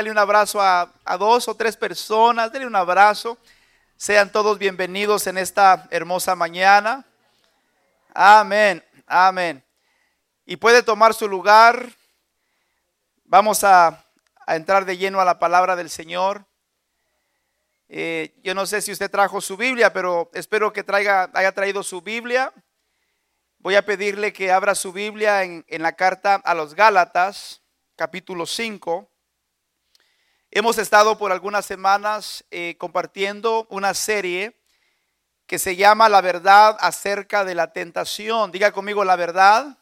Dale un abrazo a, dos o tres personas, dale un abrazo. Sean todos bienvenidos en esta hermosa mañana. Amén, amén. Y puede tomar su lugar. Vamos a, entrar de lleno a la palabra del Señor. Eh, yo no sé si usted trajo su Biblia, pero espero que traiga, haya traído su Biblia. Voy a pedirle que abra su Biblia en, en la carta a los Gálatas, capítulo 5. Hemos estado por algunas semanas eh, compartiendo una serie que se llama La verdad acerca de la tentación. Diga conmigo la verdad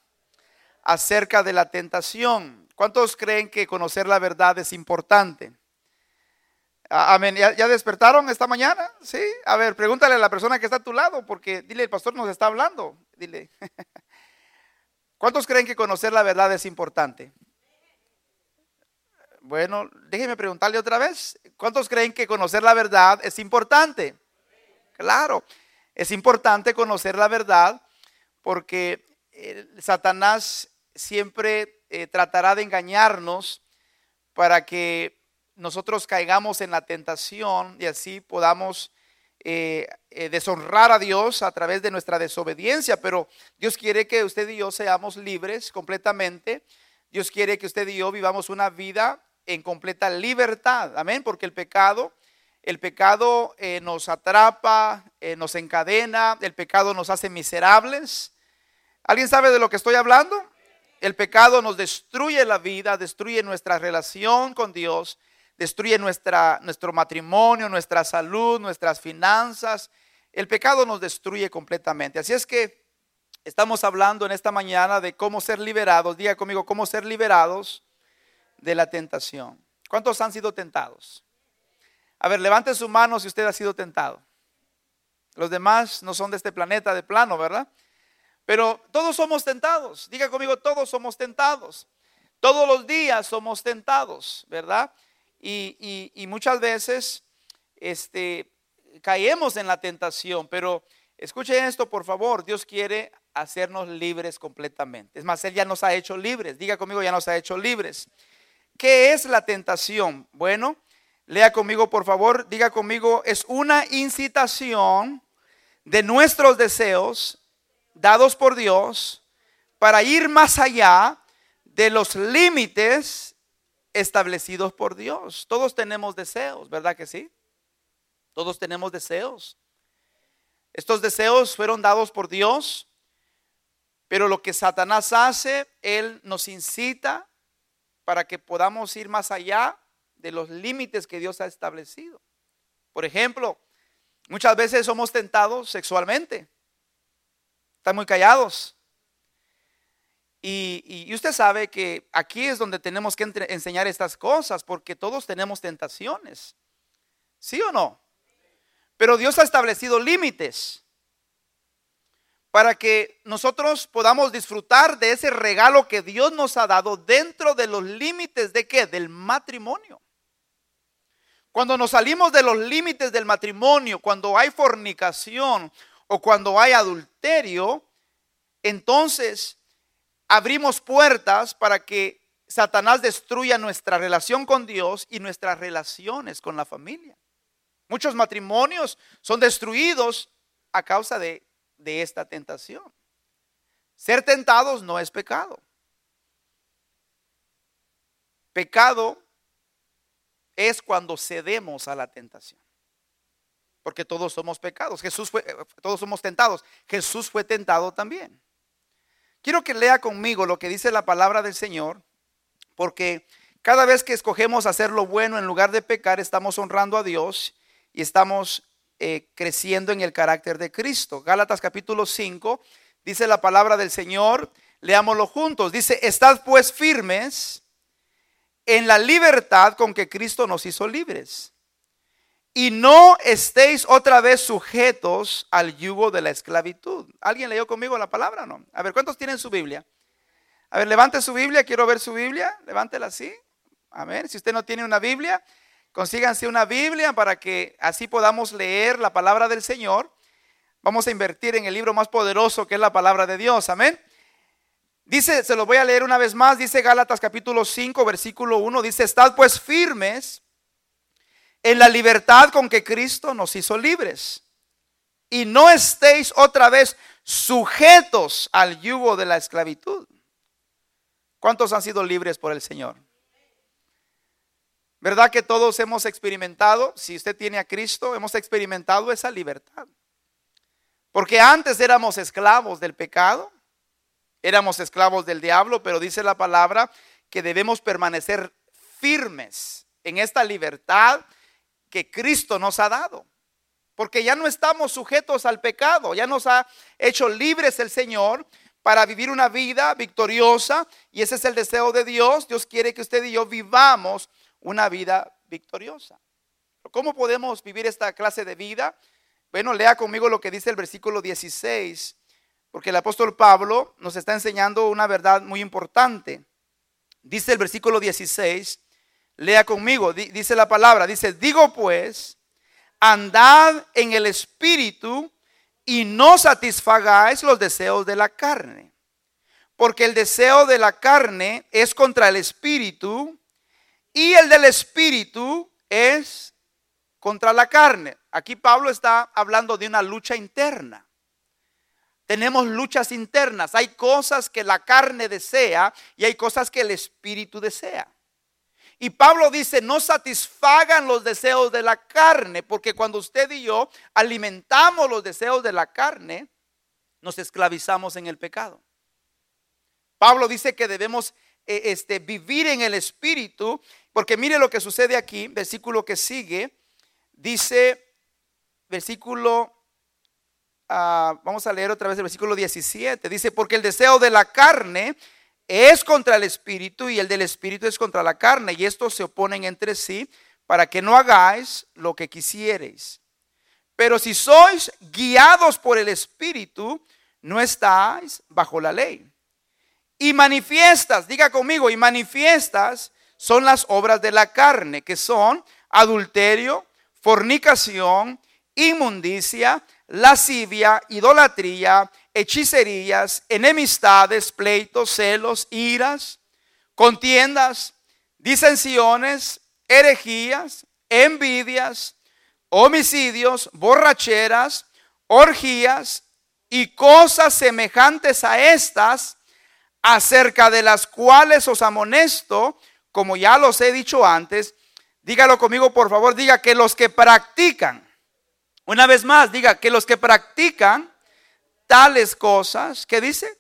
acerca de la tentación. ¿Cuántos creen que conocer la verdad es importante? Amén. ¿Ya, despertaron esta mañana? Sí. A ver, pregúntale a la persona que está a tu lado, porque dile, el pastor nos está hablando. Dile. ¿Cuántos creen que conocer la verdad es importante? Bueno, déjeme preguntarle otra vez. ¿Cuántos creen que conocer la verdad es importante? Claro, es importante conocer la verdad porque eh, Satanás siempre eh, tratará de engañarnos para que nosotros caigamos en la tentación y así podamos eh, deshonrar a Dios a través de nuestra desobediencia. Pero Dios quiere que usted y yo seamos libres completamente. Dios quiere que usted y yo vivamos una vida en completa libertad. Amén, porque el pecado, el pecado eh, nos atrapa, eh, nos encadena, el pecado nos hace miserables. ¿Alguien sabe de lo que estoy hablando? El pecado nos destruye la vida, destruye nuestra relación con Dios, destruye nuestra, nuestro matrimonio, nuestra salud, nuestras finanzas. El pecado nos destruye completamente. Así es que estamos hablando en esta mañana de cómo ser liberados. Diga conmigo, cómo ser liberados de la tentación. ¿Cuántos han sido tentados? A ver, levante su mano si usted ha sido tentado. Los demás no son de este planeta de plano, ¿verdad? Pero todos somos tentados. Diga conmigo, todos somos tentados. Todos los días somos tentados, ¿verdad? Y, muchas veces este, caemos en la tentación, pero escuchen esto, por favor. Dios quiere hacernos libres completamente. Es más, Él ya nos ha hecho libres. Diga conmigo, ya nos ha hecho libres. ¿Qué es la tentación? Bueno, lea conmigo por favor, diga conmigo, es una incitación de nuestros deseos dados por Dios para ir más allá de los límites establecidos por Dios. Todos tenemos deseos, ¿verdad que sí? Todos tenemos deseos. Estos deseos fueron dados por Dios, pero lo que Satanás hace, él nos incita para que podamos ir más allá de los límites que Dios ha establecido. Por ejemplo, muchas veces somos tentados sexualmente. Están muy callados. Y, usted sabe que aquí es donde tenemos que enseñar estas cosas, porque todos tenemos tentaciones. ¿Sí o no? Pero Dios ha establecido límites para que nosotros podamos disfrutar de ese regalo que Dios nos ha dado dentro de los límites de qué? Del matrimonio. Cuando nos salimos de los límites del matrimonio, cuando hay fornicación o cuando hay adulterio, entonces abrimos puertas para que Satanás destruya nuestra relación con Dios y nuestras relaciones con la familia. Muchos matrimonios son destruidos a causa de de esta tentación. Ser tentados no es pecado. Pecado es cuando cedemos a la tentación. Porque todos somos pecados. Jesús fue, todos somos tentados. Jesús fue tentado también. Quiero que lea conmigo lo que dice la palabra del Señor, porque cada vez que escogemos hacer lo bueno en lugar de pecar, estamos honrando a Dios y estamos eh, creciendo en el carácter de Cristo. Gálatas capítulo 5 dice la palabra del Señor, leámoslo juntos, dice, estad pues firmes en la libertad con que Cristo nos hizo libres. Y no estéis otra vez sujetos al yugo de la esclavitud. ¿Alguien leyó conmigo la palabra no? A ver, ¿cuántos tienen su Biblia? A ver, levante su Biblia, quiero ver su Biblia, levántela así. A ver, si usted no tiene una Biblia, Consíganse una Biblia para que así podamos leer la palabra del Señor. Vamos a invertir en el libro más poderoso que es la palabra de Dios. Amén. Dice, se lo voy a leer una vez más, dice Gálatas capítulo 5, versículo 1, dice, estad pues firmes en la libertad con que Cristo nos hizo libres. Y no estéis otra vez sujetos al yugo de la esclavitud. ¿Cuántos han sido libres por el Señor? ¿Verdad que todos hemos experimentado, si usted tiene a Cristo, hemos experimentado esa libertad? Porque antes éramos esclavos del pecado, éramos esclavos del diablo, pero dice la palabra que debemos permanecer firmes en esta libertad que Cristo nos ha dado. Porque ya no estamos sujetos al pecado, ya nos ha hecho libres el Señor para vivir una vida victoriosa y ese es el deseo de Dios. Dios quiere que usted y yo vivamos una vida victoriosa. ¿Cómo podemos vivir esta clase de vida? Bueno, lea conmigo lo que dice el versículo 16 porque el apóstol Pablo nos está enseñando una verdad muy importante. Dice el versículo 16, lea conmigo, dice la palabra, dice, digo pues, andad en el espíritu y no satisfagáis los deseos de la carne. Porque el deseo de la carne es contra el espíritu y el del espíritu es contra la carne. Aquí Pablo está hablando de una lucha interna. Tenemos luchas internas. Hay cosas que la carne desea y hay cosas que el espíritu desea. Y Pablo dice, no satisfagan los deseos de la carne, porque cuando usted y yo alimentamos los deseos de la carne, nos esclavizamos en el pecado. Pablo dice que debemos eh, este, vivir en el espíritu, porque mire lo que sucede aquí, versículo que sigue, dice, versículo Ah, vamos a leer otra vez el versículo 17. Dice, porque el deseo de la carne es contra el espíritu y el del espíritu es contra la carne. Y estos se oponen entre sí para que no hagáis lo que quisiereis. Pero si sois guiados por el espíritu, no estáis bajo la ley. Y manifiestas, diga conmigo, y manifiestas son las obras de la carne, que son adulterio, fornicación, inmundicia, lascivia, idolatría, hechicerías, enemistades, pleitos, celos, iras, contiendas, disensiones, herejías, envidias, homicidios, borracheras, orgías y cosas semejantes a estas, acerca de las cuales os amonesto, como ya los he dicho antes, dígalo conmigo por favor, diga que los que practican una vez más, diga que los que practican tales cosas, ¿qué dice?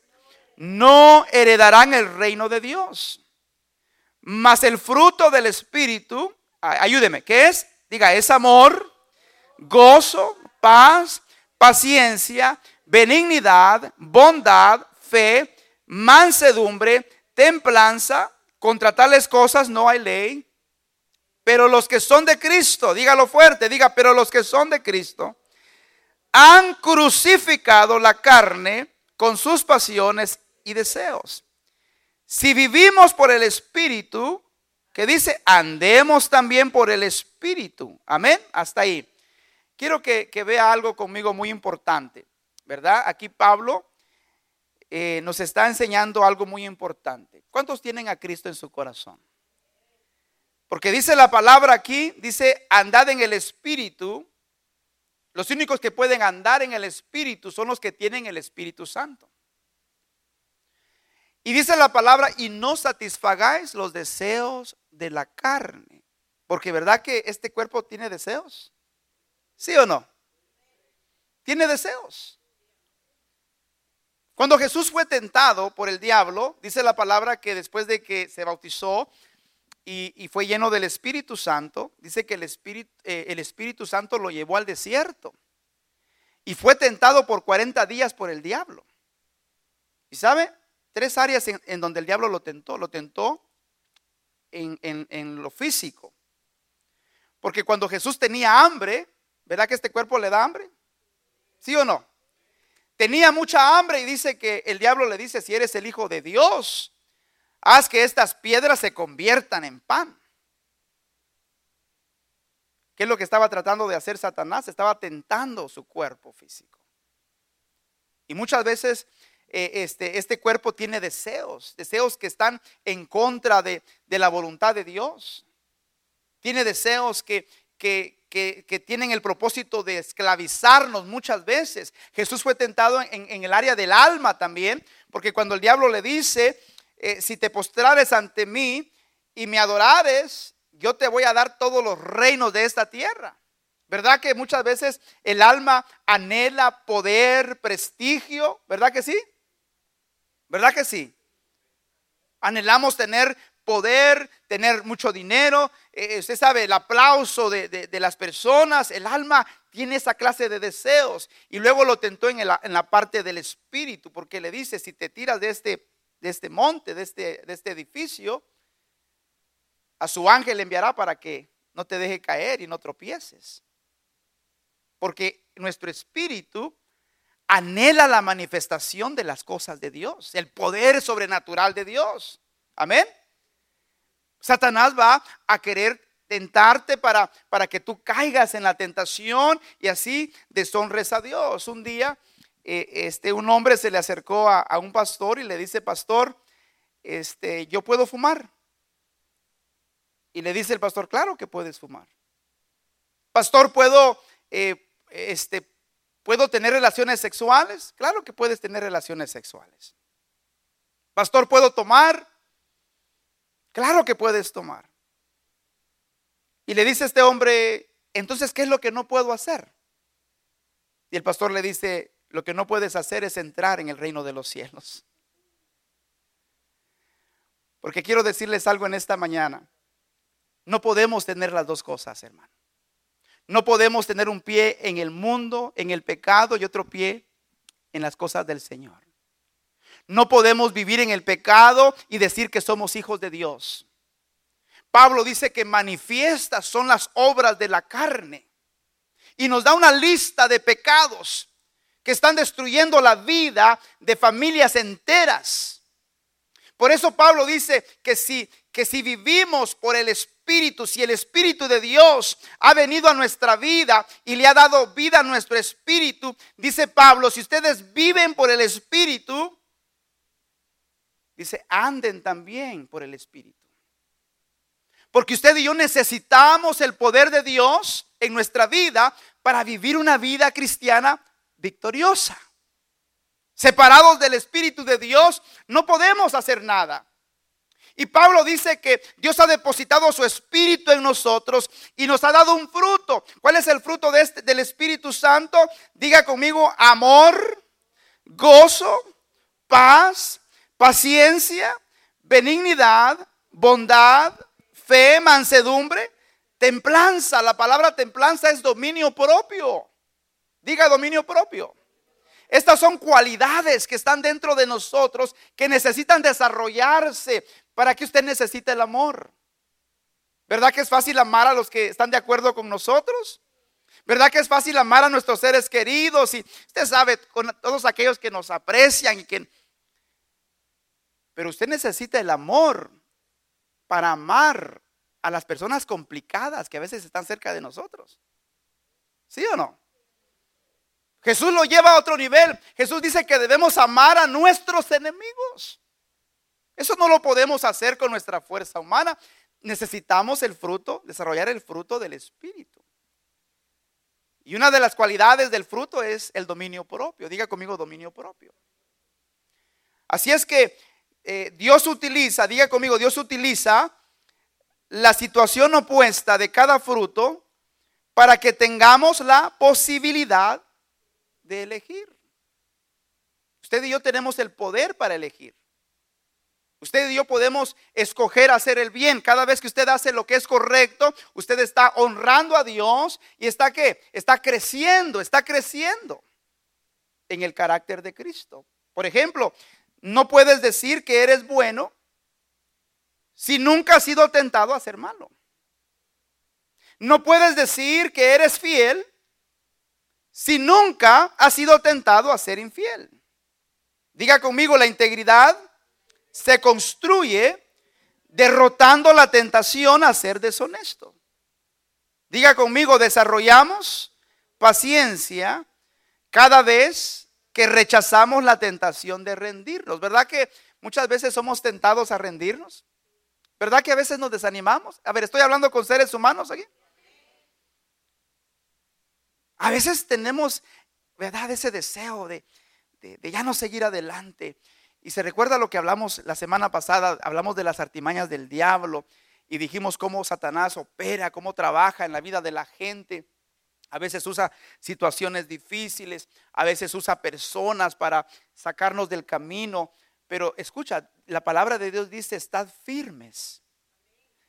No heredarán el reino de Dios. Mas el fruto del Espíritu, ayúdeme, ¿qué es? Diga, es amor, gozo, paz, paciencia, benignidad, bondad, fe, mansedumbre, templanza. Contra tales cosas no hay ley. Pero los que son de Cristo, dígalo fuerte, diga, pero los que son de Cristo han crucificado la carne con sus pasiones y deseos. Si vivimos por el Espíritu, que dice, andemos también por el Espíritu. Amén. Hasta ahí. Quiero que, vea algo conmigo muy importante, ¿verdad? Aquí Pablo eh, nos está enseñando algo muy importante. ¿Cuántos tienen a Cristo en su corazón? Porque dice la palabra aquí, dice, andad en el Espíritu. Los únicos que pueden andar en el Espíritu son los que tienen el Espíritu Santo. Y dice la palabra, y no satisfagáis los deseos de la carne. Porque verdad que este cuerpo tiene deseos. ¿Sí o no? Tiene deseos. Cuando Jesús fue tentado por el diablo, dice la palabra que después de que se bautizó, y, fue lleno del Espíritu Santo, dice que el Espíritu, eh, el Espíritu Santo lo llevó al desierto y fue tentado por 40 días por el diablo. ¿Y sabe? Tres áreas en, donde el diablo lo tentó. Lo tentó en, en lo físico. Porque cuando Jesús tenía hambre, ¿verdad que este cuerpo le da hambre? ¿Sí o no? Tenía mucha hambre y dice que el diablo le dice, si eres el Hijo de Dios, haz que estas piedras se conviertan en pan. ¿Qué es lo que estaba tratando de hacer Satanás? Estaba tentando su cuerpo físico. Y muchas veces eh, este, este cuerpo tiene deseos, deseos que están en contra de, la voluntad de Dios. Tiene deseos que, que, que, tienen el propósito de esclavizarnos muchas veces. Jesús fue tentado en, el área del alma también, porque cuando el diablo le dice, eh, si te postrares ante mí y me adorares, yo te voy a dar todos los reinos de esta tierra. ¿Verdad que muchas veces el alma anhela poder, prestigio? ¿Verdad que sí? ¿Verdad que sí? Anhelamos tener poder, tener mucho dinero. Eh, usted sabe, el aplauso de, las personas, el alma tiene esa clase de deseos. Y luego lo tentó en, en, la parte del espíritu, porque le dice, si te tiras de este, de este monte, de este, de este edificio, a su ángel le enviará para que no te deje caer y no tropieces. Porque nuestro espíritu anhela la manifestación de las cosas de Dios, el poder sobrenatural de Dios. Amén. Satanás va a querer tentarte para, para que tú caigas en la tentación y así deshonres a Dios. Un día eh, este, un hombre se le acercó a, a, un pastor y le dice, pastor, este, yo puedo fumar. Y le dice el pastor, claro que puedes fumar. Pastor, ¿puedo eh, este, ¿Puedo tener relaciones sexuales? Claro que puedes tener relaciones sexuales. Pastor, ¿puedo tomar? Claro que puedes tomar. Y le dice este hombre, entonces, ¿qué es lo que no puedo hacer? Y el pastor le dice, lo que no puedes hacer es entrar en el reino de los cielos. Porque quiero decirles algo en esta mañana. No podemos tener las dos cosas, hermano. No podemos tener un pie en el mundo, en el pecado y otro pie en las cosas del Señor. No podemos vivir en el pecado y decir que somos hijos de Dios. Pablo dice que manifiestas son las obras de la carne y nos da una lista de pecados que están destruyendo la vida de familias enteras. Por eso Pablo dice que si, que si vivimos por el Espíritu, si el Espíritu de Dios ha venido a nuestra vida y le ha dado vida a nuestro espíritu, dice Pablo, si ustedes viven por el Espíritu, dice, anden también por el Espíritu. Porque usted y yo necesitamos el poder de Dios en nuestra vida para vivir una vida cristiana victoriosa. Separados del Espíritu de Dios, no podemos hacer nada. Y Pablo dice que Dios ha depositado su espíritu en nosotros y nos ha dado un fruto. ¿Cuál es el fruto de este, del Espíritu Santo? Diga conmigo, amor, gozo, paz, paciencia, benignidad, bondad, fe, mansedumbre, templanza. La palabra templanza es dominio propio. Diga dominio propio. Estas son cualidades que están dentro de nosotros que necesitan desarrollarse para que usted necesite el amor. ¿Verdad que es fácil amar a los que están de acuerdo con nosotros? ¿Verdad que es fácil amar a nuestros seres queridos? Y usted sabe, con todos aquellos que nos aprecian y que... Pero usted necesita el amor para amar a las personas complicadas que a veces están cerca de nosotros. ¿Sí o no? Jesús lo lleva a otro nivel. Jesús dice que debemos amar a nuestros enemigos. Eso no lo podemos hacer con nuestra fuerza humana. Necesitamos el fruto, desarrollar el fruto del Espíritu. Y una de las cualidades del fruto es el dominio propio. Diga conmigo dominio propio. Así es que eh, Dios utiliza, diga conmigo, Dios utiliza la situación opuesta de cada fruto para que tengamos la posibilidad de elegir. Usted y yo tenemos el poder para elegir. Usted y yo podemos escoger hacer el bien. Cada vez que usted hace lo que es correcto, usted está honrando a Dios y está qué? Está creciendo, está creciendo en el carácter de Cristo. Por ejemplo, no puedes decir que eres bueno si nunca has sido tentado a ser malo. No puedes decir que eres fiel si nunca has sido tentado a ser infiel. Diga conmigo, la integridad se construye derrotando la tentación a ser deshonesto. Diga conmigo, desarrollamos paciencia cada vez que rechazamos la tentación de rendirnos. ¿Verdad que muchas veces somos tentados a rendirnos? ¿Verdad que a veces nos desanimamos? A ver, estoy hablando con seres humanos aquí. A veces tenemos, ¿verdad? Ese deseo de, de, ya no seguir adelante. Y se recuerda lo que hablamos la semana pasada, hablamos de las artimañas del diablo y dijimos cómo Satanás opera, cómo trabaja en la vida de la gente. A veces usa situaciones difíciles, a veces usa personas para sacarnos del camino. Pero escucha, la palabra de Dios dice, estad firmes.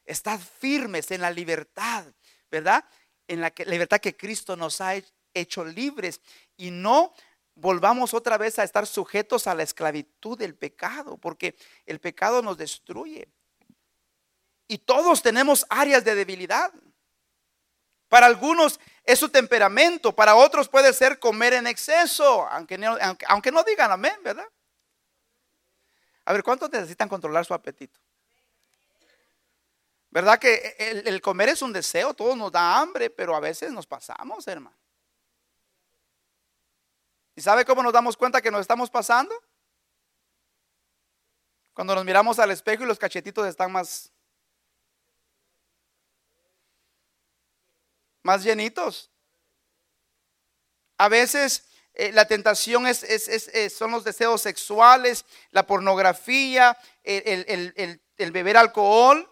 Estad firmes en la libertad, ¿verdad? En la, libertad que Cristo nos ha hecho libres. Y no volvamos otra vez a estar sujetos a la esclavitud del pecado, porque el pecado nos destruye. Y todos tenemos áreas de debilidad. Para algunos es su temperamento, para otros puede ser comer en exceso, aunque no, digan amén, ¿verdad? A ver, ¿cuántos necesitan controlar su apetito? ¿Verdad que el, comer es un deseo? Todos nos da hambre, pero a veces nos pasamos, hermano. ¿Y sabe cómo nos damos cuenta que nos estamos pasando? Cuando nos miramos al espejo y los cachetitos están más más llenitos. A veces eh, la tentación es, son los deseos sexuales, la pornografía, el, el beber alcohol.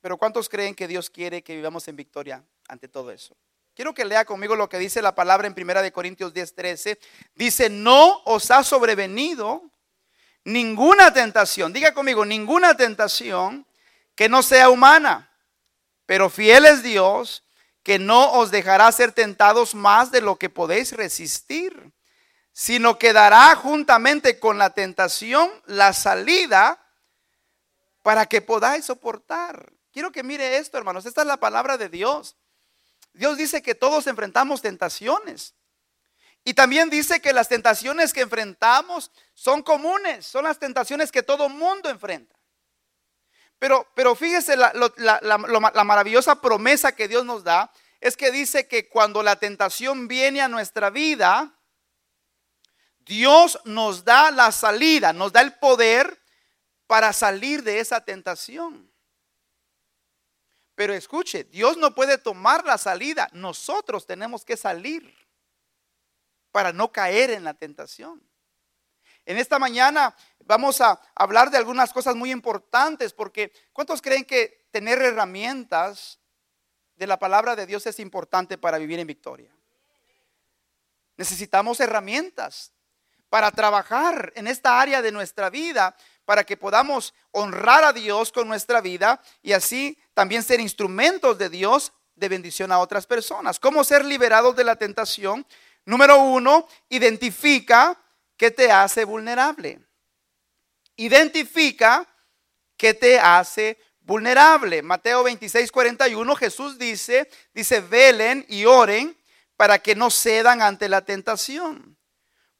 Pero ¿cuántos creen que Dios quiere que vivamos en victoria ante todo eso? Quiero que lea conmigo lo que dice la palabra en Primera de Corintios 10:13. Dice, "No os ha sobrevenido ninguna tentación." Diga conmigo, ninguna tentación que no sea humana. Pero fiel es Dios que no os dejará ser tentados más de lo que podéis resistir, sino que dará juntamente con la tentación la salida para que podáis soportar. Quiero que mire esto, hermanos. Esta es la palabra de Dios. Dios dice que todos enfrentamos tentaciones. Y también dice que las tentaciones que enfrentamos son comunes, son las tentaciones que todo mundo enfrenta. Pero, pero fíjese la, la, maravillosa promesa que Dios nos da, es que dice que cuando la tentación viene a nuestra vida, Dios nos da la salida, nos da el poder para salir de esa tentación. Pero escuche, Dios no puede tomar la salida, nosotros tenemos que salir para no caer en la tentación. En esta mañana vamos a hablar de algunas cosas muy importantes porque ¿cuántos creen que tener herramientas de la palabra de Dios es importante para vivir en victoria? Necesitamos herramientas para trabajar en esta área de nuestra vida, para que podamos honrar a Dios con nuestra vida y así también ser instrumentos de Dios de bendición a otras personas. ¿Cómo ser liberados de la tentación? Número uno, identifica ¿Qué te hace vulnerable. Identifica qué te hace vulnerable. Mateo 26, 41, Jesús dice, dice, velen y oren para que no cedan ante la tentación.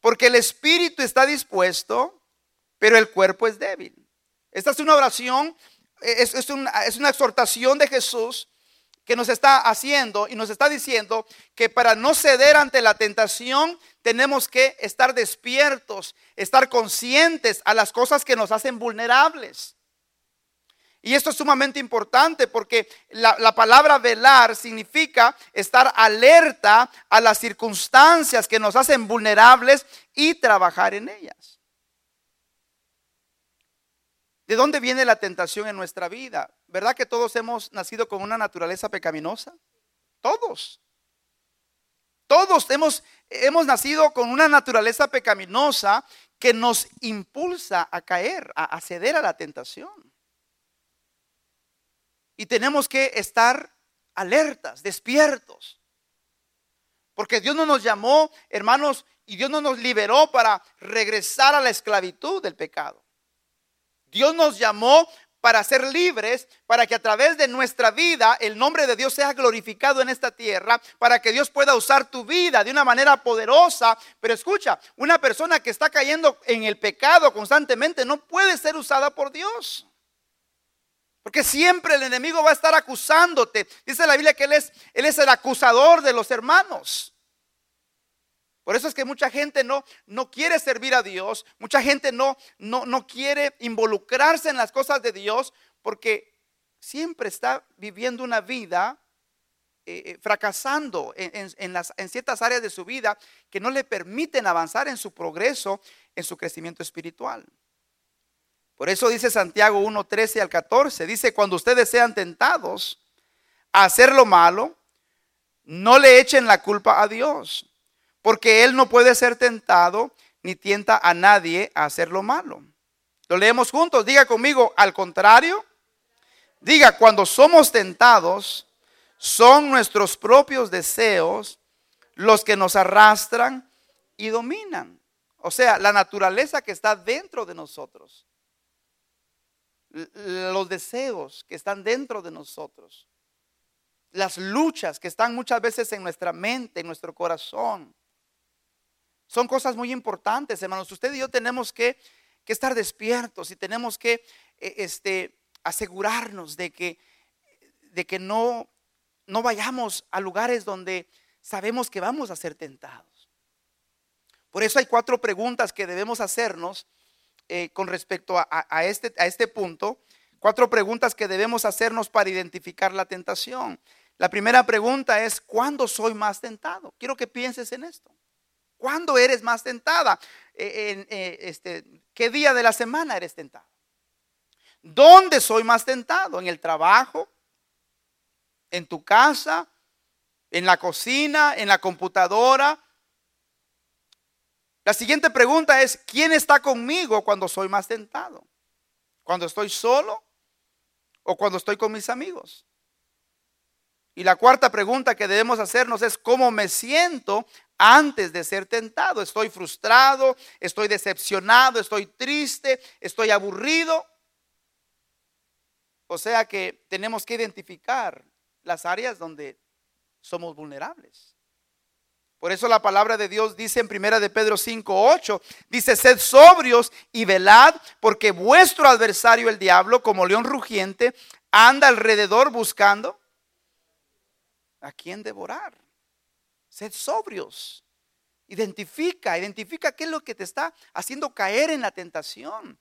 Porque el espíritu está dispuesto, pero el cuerpo es débil. Esta es una oración, es, es, es una exhortación de Jesús que nos está haciendo y nos está diciendo que para no ceder ante la tentación tenemos que estar despiertos, estar conscientes a las cosas que nos hacen vulnerables. Y esto es sumamente importante porque la, la, palabra velar significa estar alerta a las circunstancias que nos hacen vulnerables y trabajar en ellas. ¿De dónde viene la tentación en nuestra vida? ¿Verdad que todos hemos nacido con una naturaleza pecaminosa? Todos. Todos hemos, hemos nacido con una naturaleza pecaminosa que nos impulsa a caer, a, ceder a la tentación. Y tenemos que estar alertas, despiertos. Porque Dios no nos llamó, hermanos, y Dios no nos liberó para regresar a la esclavitud del pecado. Dios nos llamó para ser libres, para que a través de nuestra vida el nombre de Dios sea glorificado en esta tierra, para que Dios pueda usar tu vida de una manera poderosa. Pero escucha, una persona que está cayendo en el pecado constantemente no puede ser usada por Dios. Porque siempre el enemigo va a estar acusándote. Dice la Biblia que él es, él es el acusador de los hermanos. Por eso es que mucha gente no, no quiere servir a Dios, mucha gente no, no, no quiere involucrarse en las cosas de Dios porque siempre está viviendo una vida eh, eh, fracasando en, las, en ciertas áreas de su vida que no le permiten avanzar en su progreso, en su crecimiento espiritual. Por eso dice Santiago 1, 13 al 14, dice, cuando ustedes sean tentados a hacer lo malo, no le echen la culpa a Dios, porque Él no puede ser tentado ni tienta a nadie a hacer lo malo. Lo leemos juntos, diga conmigo, al contrario, diga, cuando somos tentados, son nuestros propios deseos los que nos arrastran y dominan. O sea, la naturaleza que está dentro de nosotros. Los deseos que están dentro de nosotros. Las luchas que están muchas veces en nuestra mente, en nuestro corazón. Son cosas muy importantes, hermanos. Usted y yo tenemos que, estar despiertos y tenemos que eh, este, asegurarnos de que, de que no, no vayamos a lugares donde sabemos que vamos a ser tentados. Por eso hay cuatro preguntas que debemos hacernos eh, con respecto a, este, a este punto. Cuatro preguntas que debemos hacernos para identificar la tentación. La primera pregunta es, ¿cuándo soy más tentado? Quiero que pienses en esto. ¿Cuándo eres más tentada? Eh, en, eh, este, ¿Qué día de la semana eres tentado? ¿Dónde soy más tentado? ¿En el trabajo? ¿En tu casa? ¿En la cocina? ¿En la computadora? La siguiente pregunta es, ¿quién está conmigo cuando soy más tentado? ¿Cuando estoy solo o cuando estoy con mis amigos? Y la cuarta pregunta que debemos hacernos es, ¿cómo me siento antes de ser tentado? ¿Estoy frustrado? ¿Estoy decepcionado? ¿Estoy triste? ¿Estoy aburrido? O sea que tenemos que identificar las áreas donde somos vulnerables. Por eso la palabra de Dios dice en primera de Pedro 5, 8, dice, sed sobrios y velad, porque vuestro adversario el diablo, como león rugiente, anda alrededor buscando a quién devorar. Sed sobrios. Identifica, identifica qué es lo que te está haciendo caer en la tentación.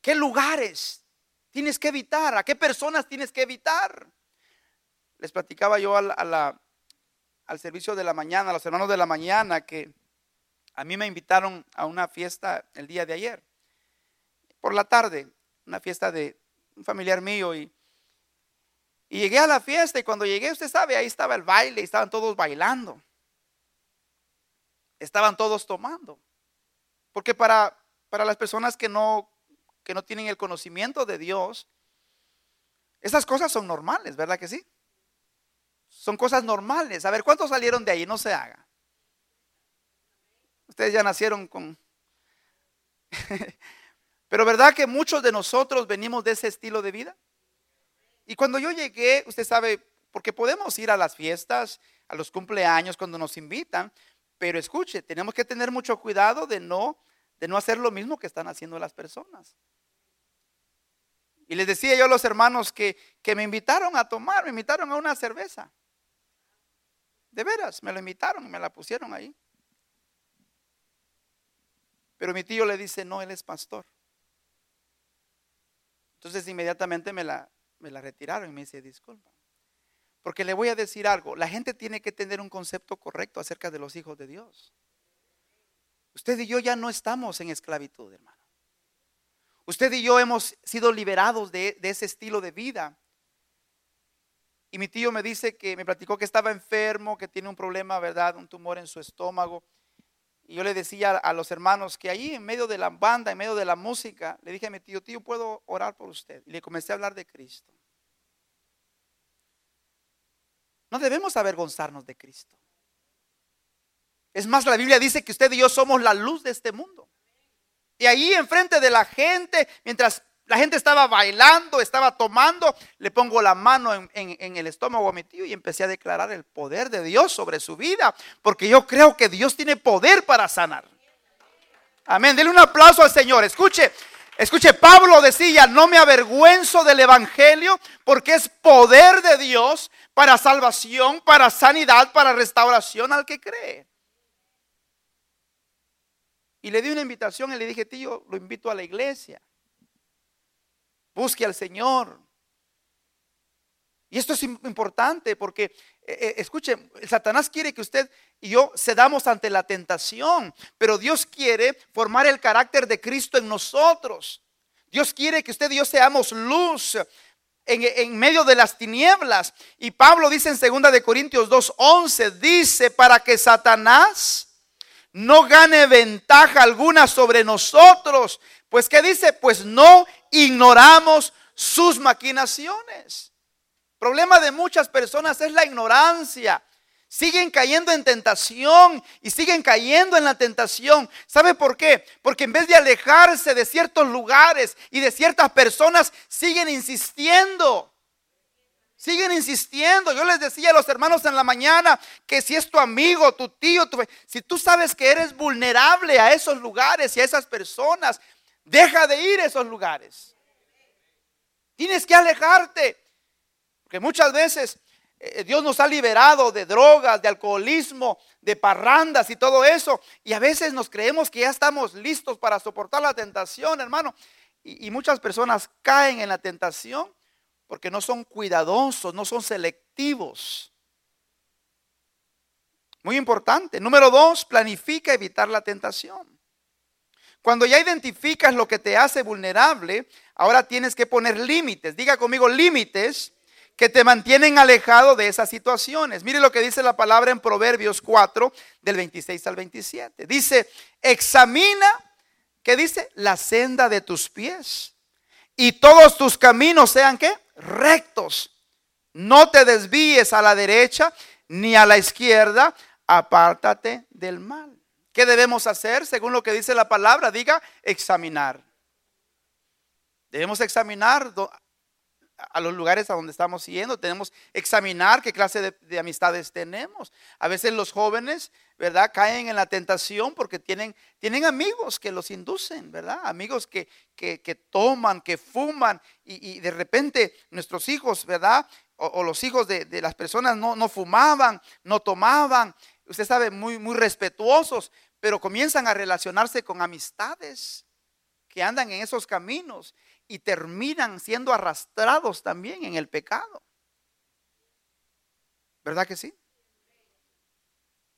¿Qué lugares tienes que evitar? ¿A qué personas tienes que evitar? Les platicaba yo al servicio de la mañana, a los hermanos de la mañana, que a mí me invitaron a una fiesta el día de ayer, por la tarde, una fiesta de un familiar mío y, y llegué a la fiesta y cuando llegué, usted sabe, ahí estaba el baile, y estaban todos bailando, estaban todos tomando, porque para, para las personas que no que no tienen el conocimiento de Dios, esas cosas son normales, ¿verdad que sí? Son cosas normales. A ver, ¿cuántos salieron de ahí? No se haga. Ustedes ya nacieron con... Pero ¿verdad que muchos de nosotros venimos de ese estilo de vida? Y cuando yo llegué, usted sabe, porque podemos ir a las fiestas, a los cumpleaños cuando nos invitan, pero escuche, tenemos que tener mucho cuidado de no de no hacer lo mismo que están haciendo las personas. Y les decía yo a los hermanos que, que me invitaron a tomar, me invitaron a una cerveza. De veras, me lo invitaron y me la pusieron ahí. Pero mi tío le dice, no, él es pastor. Entonces inmediatamente me la, me la retiraron y me dice, disculpa. Porque le voy a decir algo, la gente tiene que tener un concepto correcto acerca de los hijos de Dios. Usted y yo ya no estamos en esclavitud, hermano. Usted y yo hemos sido liberados de, ese estilo de vida. Y mi tío me dice que me platicó que estaba enfermo, que tiene un problema, ¿verdad? Un tumor en su estómago. Y yo le decía a los hermanos que ahí en medio de la banda, en medio de la música, le dije a mi tío, tío, ¿puedo orar por usted? Y le comencé a hablar de Cristo. No debemos avergonzarnos de Cristo. Es más, la Biblia dice que usted y yo somos la luz de este mundo. Y ahí enfrente de la gente, mientras la gente estaba bailando, estaba tomando, le pongo la mano en, el estómago a mi tío y empecé a declarar el poder de Dios sobre su vida, porque yo creo que Dios tiene poder para sanar. Amén. Dele un aplauso al Señor. Escuche, escuche, Pablo decía, no me avergüenzo del Evangelio, porque es poder de Dios para salvación, para sanidad, para restauración al que cree. Y le di una invitación y le dije, tío, lo invito a la iglesia. Busque al Señor. Y esto es importante porque, eh, eh, escuche, Satanás quiere que usted y yo cedamos ante la tentación, pero Dios quiere formar el carácter de Cristo en nosotros. Dios quiere que usted y yo seamos luz en, en, medio de las tinieblas. Y Pablo dice en 2 de Corintios 2:11 dice para que Satanás no gane ventaja alguna sobre nosotros. Pues ¿qué dice? Pues no ignoramos sus maquinaciones. Problema de muchas personas es la ignorancia. Siguen cayendo en tentación y siguen cayendo en la tentación. ¿Sabe por qué? Porque en vez de alejarse de ciertos lugares y de ciertas personas, siguen insistiendo. Siguen insistiendo. Yo les decía a los hermanos en la mañana que si es tu amigo, tu tío, si tú sabes que eres vulnerable a esos lugares y a esas personas, deja de ir a esos lugares. Tienes que alejarte. Porque muchas veces eh, Dios nos ha liberado de drogas, de alcoholismo, de parrandas y todo eso. Y a veces nos creemos que ya estamos listos para soportar la tentación, hermano. y muchas personas caen en la tentación porque no son cuidadosos, no son selectivos. Muy importante. Número dos, planifica evitar la tentación. Cuando ya identificas lo que te hace vulnerable, ahora tienes que poner límites. Diga conmigo límites que te mantienen alejado de esas situaciones. Mire lo que dice la palabra en Proverbios 4, del 26 al 27. Dice, examina, ¿qué dice? La senda de tus pies. Y todos tus caminos sean qué? rectos. No te desvíes a la derecha ni a la izquierda, apártate del mal. ¿Qué debemos hacer según lo que dice la palabra? Diga, examinar. Debemos examinar a los lugares a donde estamos yendo, tenemos examinar qué clase de, amistades tenemos. A veces los jóvenes, ¿verdad? Caen en la tentación porque tienen, tienen amigos que los inducen, ¿verdad? Amigos que, que, toman, que fuman y, de repente nuestros hijos, ¿verdad? O, los hijos de, de, las personas no, no fumaban, no tomaban, usted sabe, muy, muy respetuosos, pero comienzan a relacionarse con amistades que andan en esos caminos y terminan siendo arrastrados también en el pecado. ¿Verdad que sí?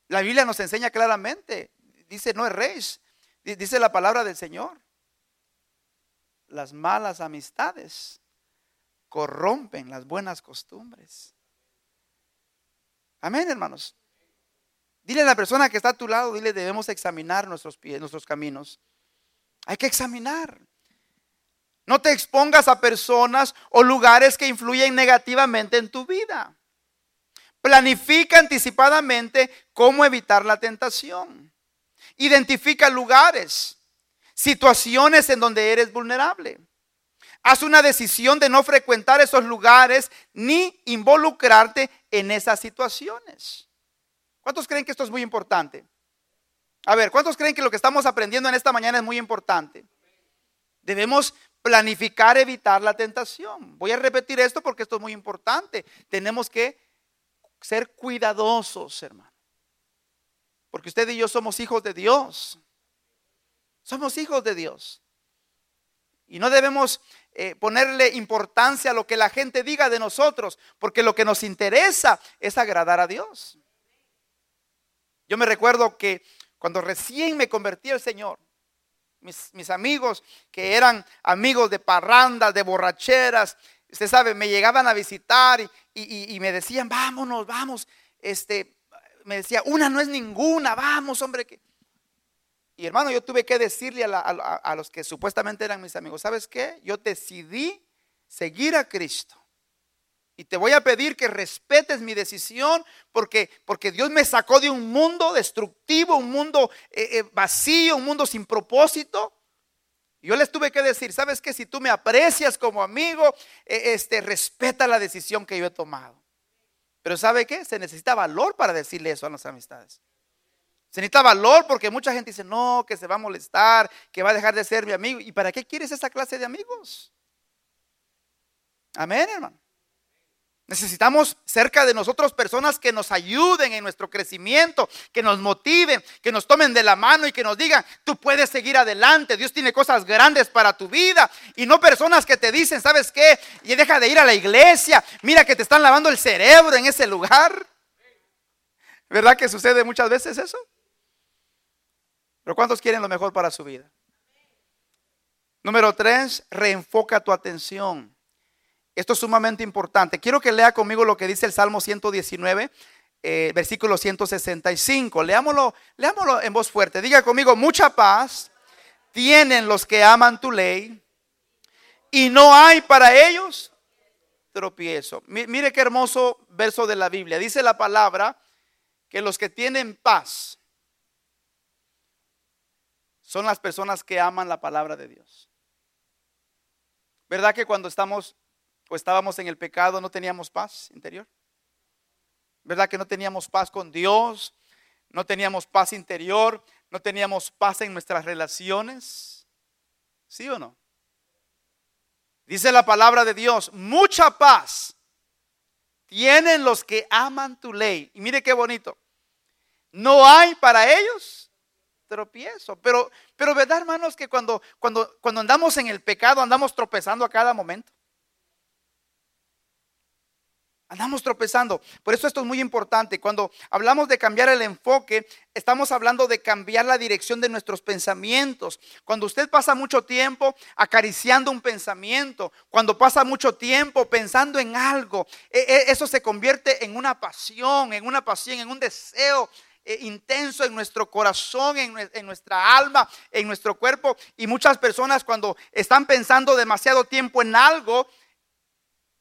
La Biblia nos enseña claramente, dice no erréis, dice la palabra del Señor. Las malas amistades corrompen las buenas costumbres. Amén, hermanos. Dile a la persona que está a tu lado, dile, debemos examinar nuestros pies, nuestros caminos. Hay que examinar. No te expongas a personas o lugares que influyen negativamente en tu vida. Planifica anticipadamente cómo evitar la tentación. Identifica lugares, situaciones en donde eres vulnerable. Haz una decisión de no frecuentar esos lugares ni involucrarte en esas situaciones. ¿Cuántos creen que esto es muy importante? A ver, ¿cuántos creen que lo que estamos aprendiendo en esta mañana es muy importante? Debemos planificar evitar la tentación. Voy a repetir esto porque esto es muy importante. Tenemos que ser cuidadosos, hermano. Porque usted y yo somos hijos de Dios. Somos hijos de Dios. Y no debemos eh, ponerle importancia a lo que la gente diga de nosotros, porque lo que nos interesa es agradar a Dios. Yo me recuerdo que cuando recién me convertí al Señor, mis, amigos que eran amigos de parrandas, de borracheras, usted sabe, me llegaban a visitar y, me decían, vámonos, vamos. Este, me decía, una no es ninguna, vamos, hombre. Que... Y hermano, yo tuve que decirle a, a, los que supuestamente eran mis amigos, ¿sabes qué? Yo decidí seguir a Cristo. Y te voy a pedir que respetes mi decisión porque, porque Dios me sacó de un mundo destructivo, un mundo eh, eh, vacío, un mundo sin propósito. Yo les tuve que decir, ¿sabes qué? Si tú me aprecias como amigo, eh, este, respeta la decisión que yo he tomado. Pero ¿sabe qué? Se necesita valor para decirle eso a las amistades. Se necesita valor porque mucha gente dice, no, que se va a molestar, que va a dejar de ser mi amigo. ¿Y para qué quieres esa clase de amigos? Amén, hermano. Necesitamos cerca de nosotros personas que nos ayuden en nuestro crecimiento, que nos motiven, que nos tomen de la mano y que nos digan, tú puedes seguir adelante, Dios tiene cosas grandes para tu vida. Y no personas que te dicen, ¿sabes qué? Y deja de ir a la iglesia, mira que te están lavando el cerebro en ese lugar. ¿Verdad que sucede muchas veces eso? Pero ¿cuántos quieren lo mejor para su vida? Número tres, reenfoca tu atención. Esto es sumamente importante. Quiero que lea conmigo lo que dice el Salmo 119, eh, versículo 165. Leámoslo, leámoslo en voz fuerte. Diga conmigo, mucha paz tienen los que aman tu ley y no hay para ellos tropiezo. Mire qué hermoso verso de la Biblia. Dice la palabra que los que tienen paz son las personas que aman la palabra de Dios. ¿Verdad que cuando estamos o estábamos en el pecado, no teníamos paz interior. ¿Verdad que no teníamos paz con Dios? No teníamos paz interior, no teníamos paz en nuestras relaciones. ¿Sí o no? Dice la palabra de Dios, mucha paz tienen los que aman tu ley. Y mire qué bonito. No hay para ellos tropiezo. Pero, pero verdad, hermanos, que cuando, cuando, cuando andamos en el pecado, andamos tropezando a cada momento. Andamos tropezando. Por eso esto es muy importante. Cuando hablamos de cambiar el enfoque, estamos hablando de cambiar la dirección de nuestros pensamientos. Cuando usted pasa mucho tiempo acariciando un pensamiento, cuando pasa mucho tiempo pensando en algo, e, e, eso se convierte en una pasión, en una pasión, en un deseo eh, intenso en nuestro corazón, en, nuestra alma, en nuestro cuerpo. Y muchas personas cuando están pensando demasiado tiempo en algo,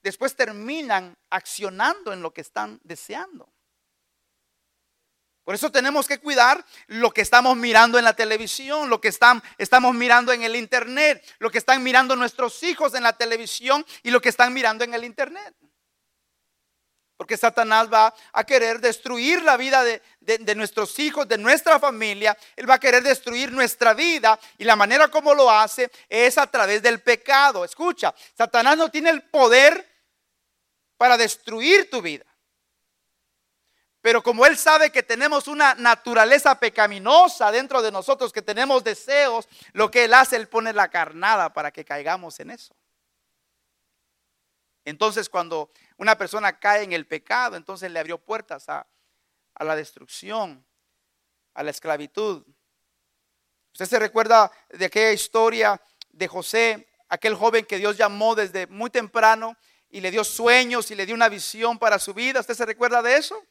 después terminan accionando en lo que están deseando. Por eso tenemos que cuidar lo que estamos mirando en la televisión, lo que están, estamos mirando en el internet, lo que están mirando nuestros hijos en la televisión y lo que están mirando en el internet. Porque Satanás va a querer destruir la vida de, de, nuestros hijos, de nuestra familia. Él va a querer destruir nuestra vida. Y la manera como lo hace es a través del pecado. Escucha, Satanás no tiene el poder para destruir tu vida. Pero como Él sabe que tenemos una naturaleza pecaminosa dentro de nosotros, que tenemos deseos, lo que Él hace, Él pone la carnada para que caigamos en eso. Entonces cuando una persona cae en el pecado, entonces le abrió puertas a, a la destrucción, a la esclavitud. Usted se recuerda de aquella historia de José, aquel joven que Dios llamó desde muy temprano y le dio sueños y le dio una visión para su vida. ¿Usted se recuerda de eso?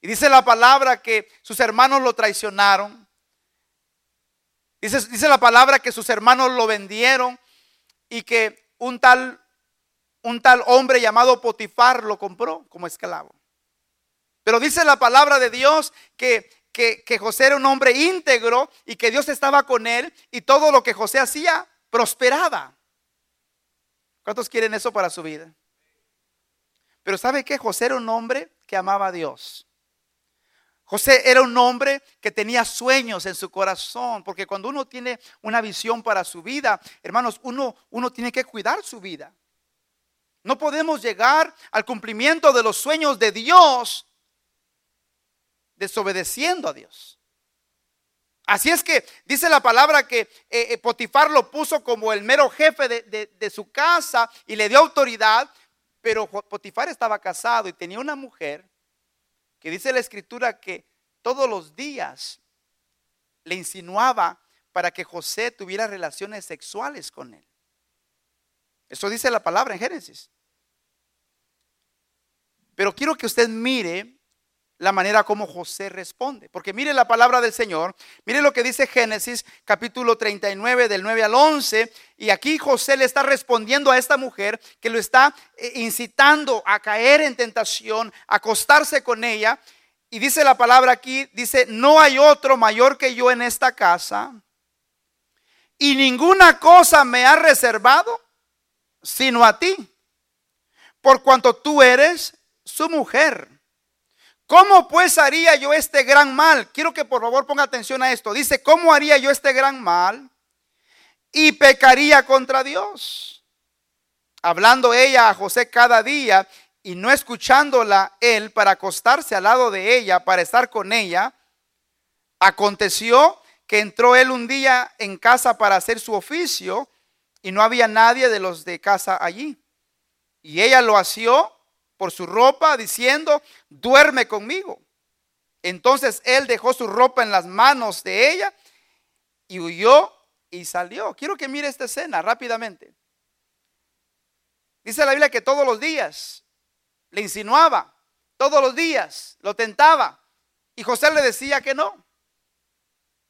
Y dice la palabra que sus hermanos lo traicionaron. Dice, dice la palabra que sus hermanos lo vendieron y que un tal, un tal hombre llamado Potifar lo compró como esclavo. Pero dice la palabra de Dios que, que, que José era un hombre íntegro y que Dios estaba con él y todo lo que José hacía prosperaba. ¿Cuántos quieren eso para su vida? Pero ¿sabe qué? José era un hombre que amaba a Dios. José era un hombre que tenía sueños en su corazón, porque cuando uno tiene una visión para su vida, hermanos, uno, uno tiene que cuidar su vida. No podemos llegar al cumplimiento de los sueños de Dios desobedeciendo a Dios. Así es que dice la palabra que eh, eh, Potifar lo puso como el mero jefe de, su casa y le dio autoridad, pero Potifar estaba casado y tenía una mujer que dice la escritura que todos los días le insinuaba para que José tuviera relaciones sexuales con él. Eso dice la palabra en Génesis. Pero quiero que usted mire la manera como José responde. Porque mire la palabra del Señor, mire lo que dice Génesis capítulo 39 del 9 al 11. Y aquí José le está respondiendo a esta mujer que lo está eh, incitando a caer en tentación, a acostarse con ella. Y dice la palabra aquí, dice, no hay otro mayor que yo en esta casa. Y ninguna cosa me ha reservado sino a ti. Por cuanto tú eres su mujer. ¿Cómo pues haría yo este gran mal? Quiero que por favor ponga atención a esto. Dice, ¿cómo haría yo este gran mal? Y pecaría contra Dios. hablando ella a José cada día y no escuchándola él para acostarse al lado de ella, para estar con ella, aconteció que entró él un día en casa para hacer su oficio y no había nadie de los de casa allí. Y ella lo asió por su ropa diciendo, duerme conmigo. Entonces él dejó su ropa en las manos de ella y huyó y salió. Quiero que mire esta escena rápidamente. Dice la Biblia que todos los días le insinuaba, todos los días lo tentaba. Y José le decía que no.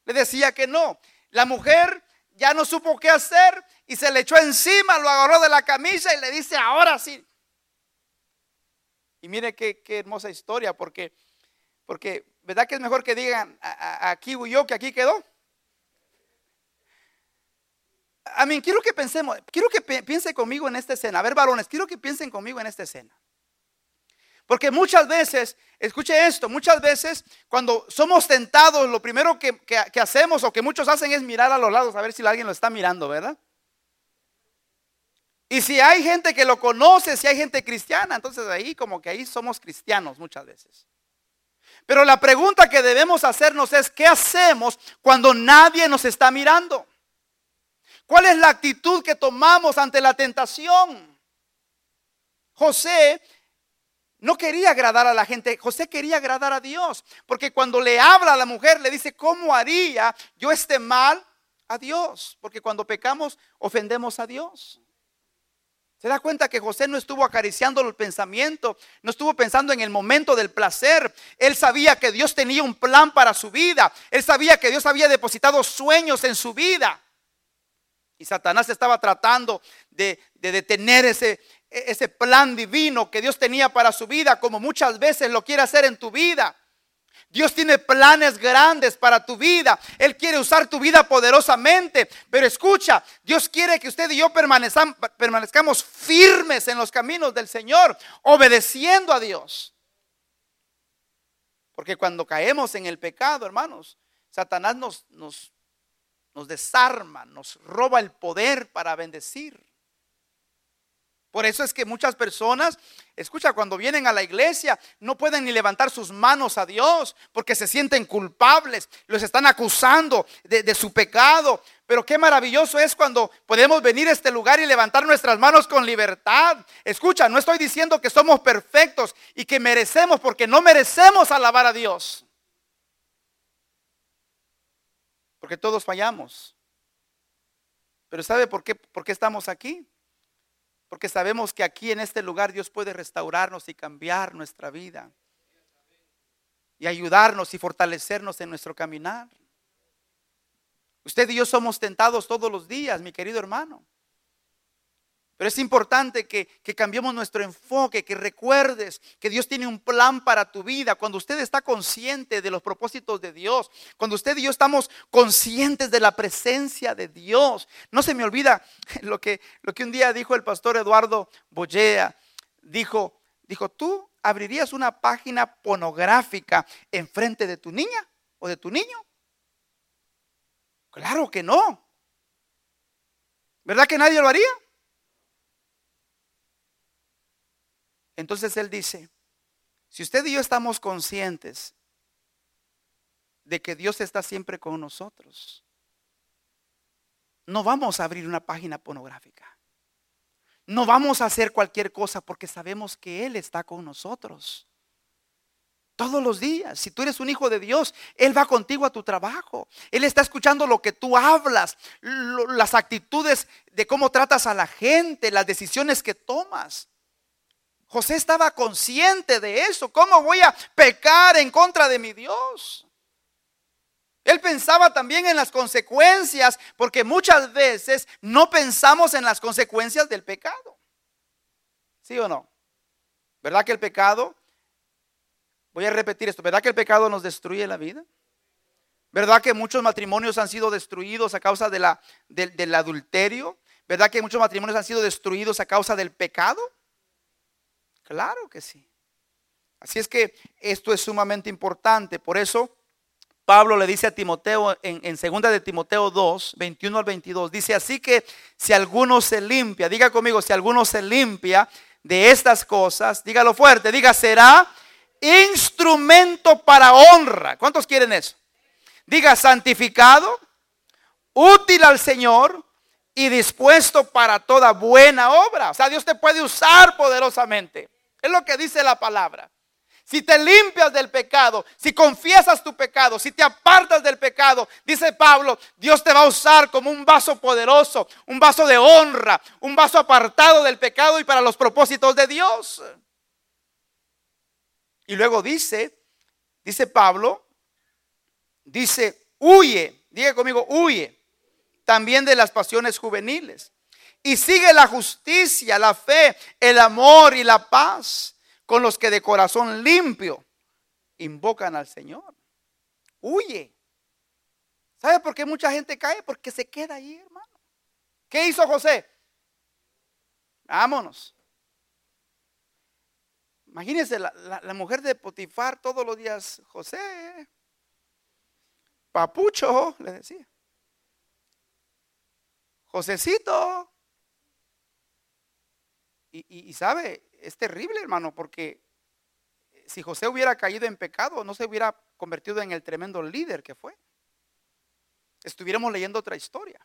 Le decía que no. La mujer ya no supo qué hacer y se le echó encima, lo agarró de la camisa y le dice, ahora sí. Y mire qué, hermosa historia, porque, porque, ¿verdad que es mejor que digan, aquí huyó que aquí quedó? A mí, quiero que pensemos, quiero que piense conmigo en esta escena. A ver, varones, quiero que piensen conmigo en esta escena. Porque muchas veces, escuche esto, muchas veces cuando somos tentados, lo primero que, hacemos o que muchos hacen es mirar a los lados a ver si alguien lo está mirando, ¿verdad? Y si hay gente que lo conoce, si hay gente cristiana, entonces ahí como que ahí somos cristianos muchas veces. Pero la pregunta que debemos hacernos es, ¿qué hacemos cuando nadie nos está mirando? ¿Cuál es la actitud que tomamos ante la tentación? José no quería agradar a la gente, José quería agradar a Dios, porque cuando le habla a la mujer le dice, ¿cómo haría yo este mal a Dios? Porque cuando pecamos ofendemos a Dios. Se da cuenta que José no estuvo acariciando el pensamiento, no estuvo pensando en el momento del placer. Él sabía que Dios tenía un plan para su vida. Él sabía que Dios había depositado sueños en su vida. Y Satanás estaba tratando de, de detener ese, e-, ese plan divino que Dios tenía para su vida, como muchas veces lo quiere hacer en tu vida. Dios tiene planes grandes para tu vida. Él quiere usar tu vida poderosamente. Pero escucha, Dios quiere que usted y yo permanezcamos firmes en los caminos del Señor, obedeciendo a Dios. Porque cuando caemos en el pecado, hermanos, Satanás nos, desarma, nos roba el poder para bendecir. Por eso es que muchas personas, escucha, cuando vienen a la iglesia no pueden ni levantar sus manos a Dios porque se sienten culpables, los están acusando de, su pecado. Pero qué maravilloso es cuando podemos venir a este lugar y levantar nuestras manos con libertad. Escucha, no estoy diciendo que somos perfectos y que merecemos, porque no merecemos alabar a Dios. Porque todos fallamos. Pero ¿sabe por qué, por qué estamos aquí? Porque sabemos que aquí en este lugar Dios puede restaurarnos y cambiar nuestra vida. Y ayudarnos y fortalecernos en nuestro caminar. Usted y yo somos tentados todos los días, mi querido hermano. Pero es importante que, cambiemos nuestro enfoque, que recuerdes que Dios tiene un plan para tu vida. Cuando usted está consciente de los propósitos de Dios, cuando usted y yo estamos conscientes de la presencia de Dios, no se me olvida lo que, un día dijo el pastor Eduardo Bollea. Dijo, dijo, ¿tú abrirías una página pornográfica enfrente de tu niña o de tu niño? Claro que no. ¿Verdad que nadie lo haría? Entonces él dice, si usted y yo estamos conscientes de que Dios está siempre con nosotros, no vamos a abrir una página pornográfica. No vamos a hacer cualquier cosa porque sabemos que Él está con nosotros. Todos los días, si tú eres un hijo de Dios, Él va contigo a tu trabajo. Él está escuchando lo que tú hablas, las actitudes de cómo tratas a la gente, las decisiones que tomas. José estaba consciente de eso. ¿Cómo voy a pecar en contra de mi Dios? Él pensaba también en las consecuencias, porque muchas veces no pensamos en las consecuencias del pecado. ¿Sí o no? ¿Verdad que el pecado, voy a repetir esto, ¿verdad que el pecado nos destruye la vida? ¿Verdad que muchos matrimonios han sido destruidos a causa de la, del adulterio? ¿Verdad que muchos matrimonios han sido destruidos a causa del pecado? Claro que sí. Así es que esto es sumamente importante. Por eso Pablo le dice a Timoteo en, segunda de Timoteo 2, 21 al 22, dice así que si alguno se limpia, diga conmigo, si alguno se limpia de estas cosas, dígalo fuerte, diga, será instrumento para honra. ¿Cuántos quieren eso? Diga, santificado, útil al Señor y dispuesto para toda buena obra. O sea, Dios te puede usar poderosamente. Es lo que dice la palabra. Si te limpias del pecado, si confiesas tu pecado, si te apartas del pecado, dice Pablo, Dios te va a usar como un vaso poderoso, un vaso de honra, un vaso apartado del pecado y para los propósitos de Dios. Y luego dice, dice Pablo, dice, huye, diga conmigo, huye también de las pasiones juveniles. Y sigue la justicia, la fe, el amor y la paz con los que de corazón limpio invocan al Señor. Huye. ¿Sabe por qué mucha gente cae? Porque se queda ahí, hermano. ¿Qué hizo José? Vámonos. Imagínense la, la, mujer de Potifar todos los días, José, papucho, le decía. Josecito. Y, sabe, es terrible, hermano, porque si José hubiera caído en pecado, no se hubiera convertido en el tremendo líder que fue. Estuviéramos leyendo otra historia.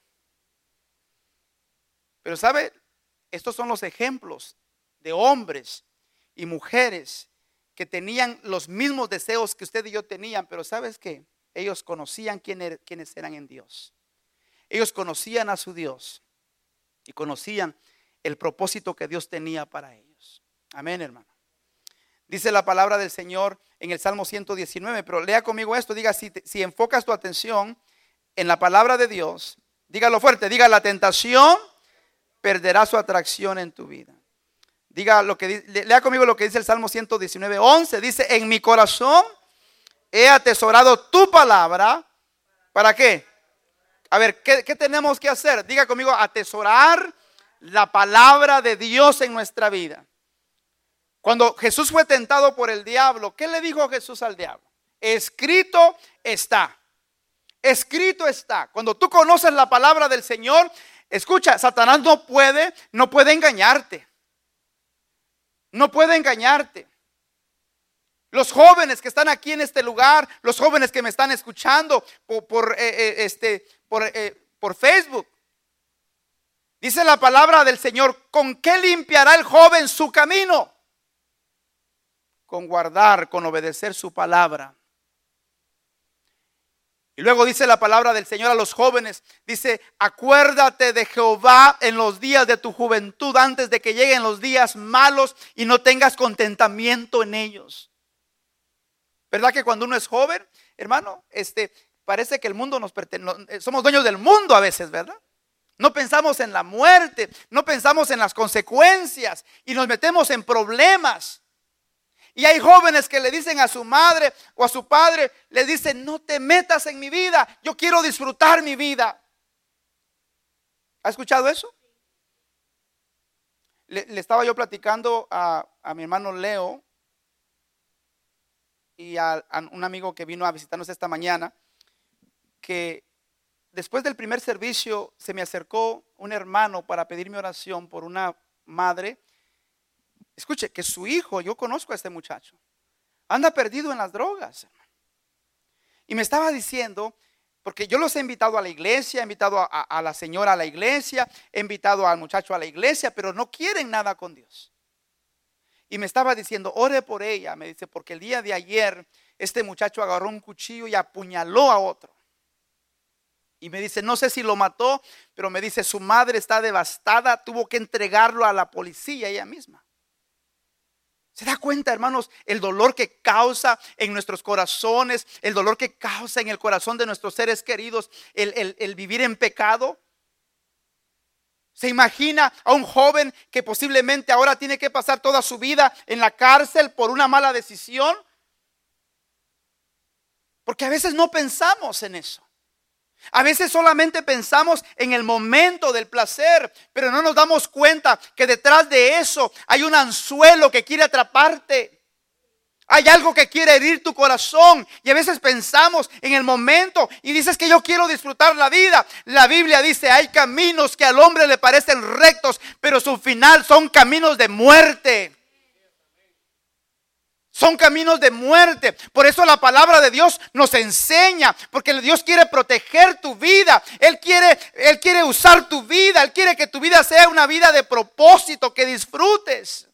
Pero sabe, estos son los ejemplos de hombres y mujeres que tenían los mismos deseos que usted y yo tenían, pero sabes que ellos conocían quién er, quiénes eran en Dios. Ellos conocían a su Dios y conocían el propósito que Dios tenía para ellos. Amén, hermano. Dice la palabra del Señor en el Salmo 119, pero lea conmigo esto, diga, si, enfocas tu atención en la palabra de Dios, dígalo fuerte, diga, la tentación perderá su atracción en tu vida. Diga lo que lea conmigo lo que dice el Salmo 119, 11, dice, en mi corazón he atesorado tu palabra, ¿para qué? A ver, ¿qué, ¿qué tenemos que hacer? Diga conmigo, atesorar la palabra de Dios en nuestra vida. Cuando Jesús fue tentado por el diablo, ¿qué le dijo Jesús al diablo? Escrito está. Escrito está. Cuando tú conoces la palabra del Señor, escucha, Satanás no puede, no puede engañarte. No puede engañarte. Los jóvenes que están aquí en este lugar, los jóvenes que me están escuchando por, eh, eh, este, por, eh, por Facebook, dice la palabra del Señor, ¿con qué limpiará el joven su camino? con guardar, con obedecer su palabra. Y luego dice la palabra del Señor a los jóvenes, dice, acuérdate de Jehová en los días de tu juventud antes de que lleguen los días malos y no tengas contentamiento en ellos. ¿Verdad que cuando uno es joven, hermano, este parece que el mundo nos pertenece, somos dueños del mundo a veces, ¿verdad? No pensamos en la muerte, no pensamos en las consecuencias y nos metemos en problemas. Y hay jóvenes que le dicen a su madre o a su padre, le dicen, no te metas en mi vida, yo quiero disfrutar mi vida. ¿Ha escuchado eso? Le, estaba yo platicando a, mi hermano Leo y a, a un amigo que vino a visitarnos esta mañana, que después del primer servicio se me acercó un hermano para pedirme oración por una madre Escuche, que su hijo, yo conozco a este muchacho, anda perdido en las drogas. Y me estaba diciendo, porque yo los he invitado a la iglesia, he invitado a, la señora a la iglesia, he invitado al muchacho a la iglesia, pero no quieren nada con Dios. Y me estaba diciendo, ore por ella, me dice, porque el día de ayer este muchacho agarró un cuchillo y apuñaló a otro. Y me dice, no sé si lo mató, pero me dice, su madre está devastada, tuvo que entregarlo a la policía ella misma. ¿Se da cuenta, hermanos, el dolor que causa en nuestros corazones, el dolor que causa en el corazón de nuestros seres queridos, el, vivir en pecado? ¿Se imagina a un joven que posiblemente ahora tiene que pasar toda su vida en la cárcel por una mala decisión? Porque a veces no pensamos en eso. A veces solamente pensamos en el momento del placer, pero no nos damos cuenta que detrás de eso hay un anzuelo que quiere atraparte. Hay algo que quiere herir tu corazón y a veces pensamos en el momento y dices que yo quiero disfrutar la vida. La Biblia dice, hay caminos que al hombre le parecen rectos, pero su final son caminos de muerte. Son caminos de muerte. Por eso la palabra de Dios nos enseña, porque Dios quiere proteger tu vida. Él quiere, Él quiere usar tu vida. Él quiere que tu vida sea una vida de propósito, que disfrutes.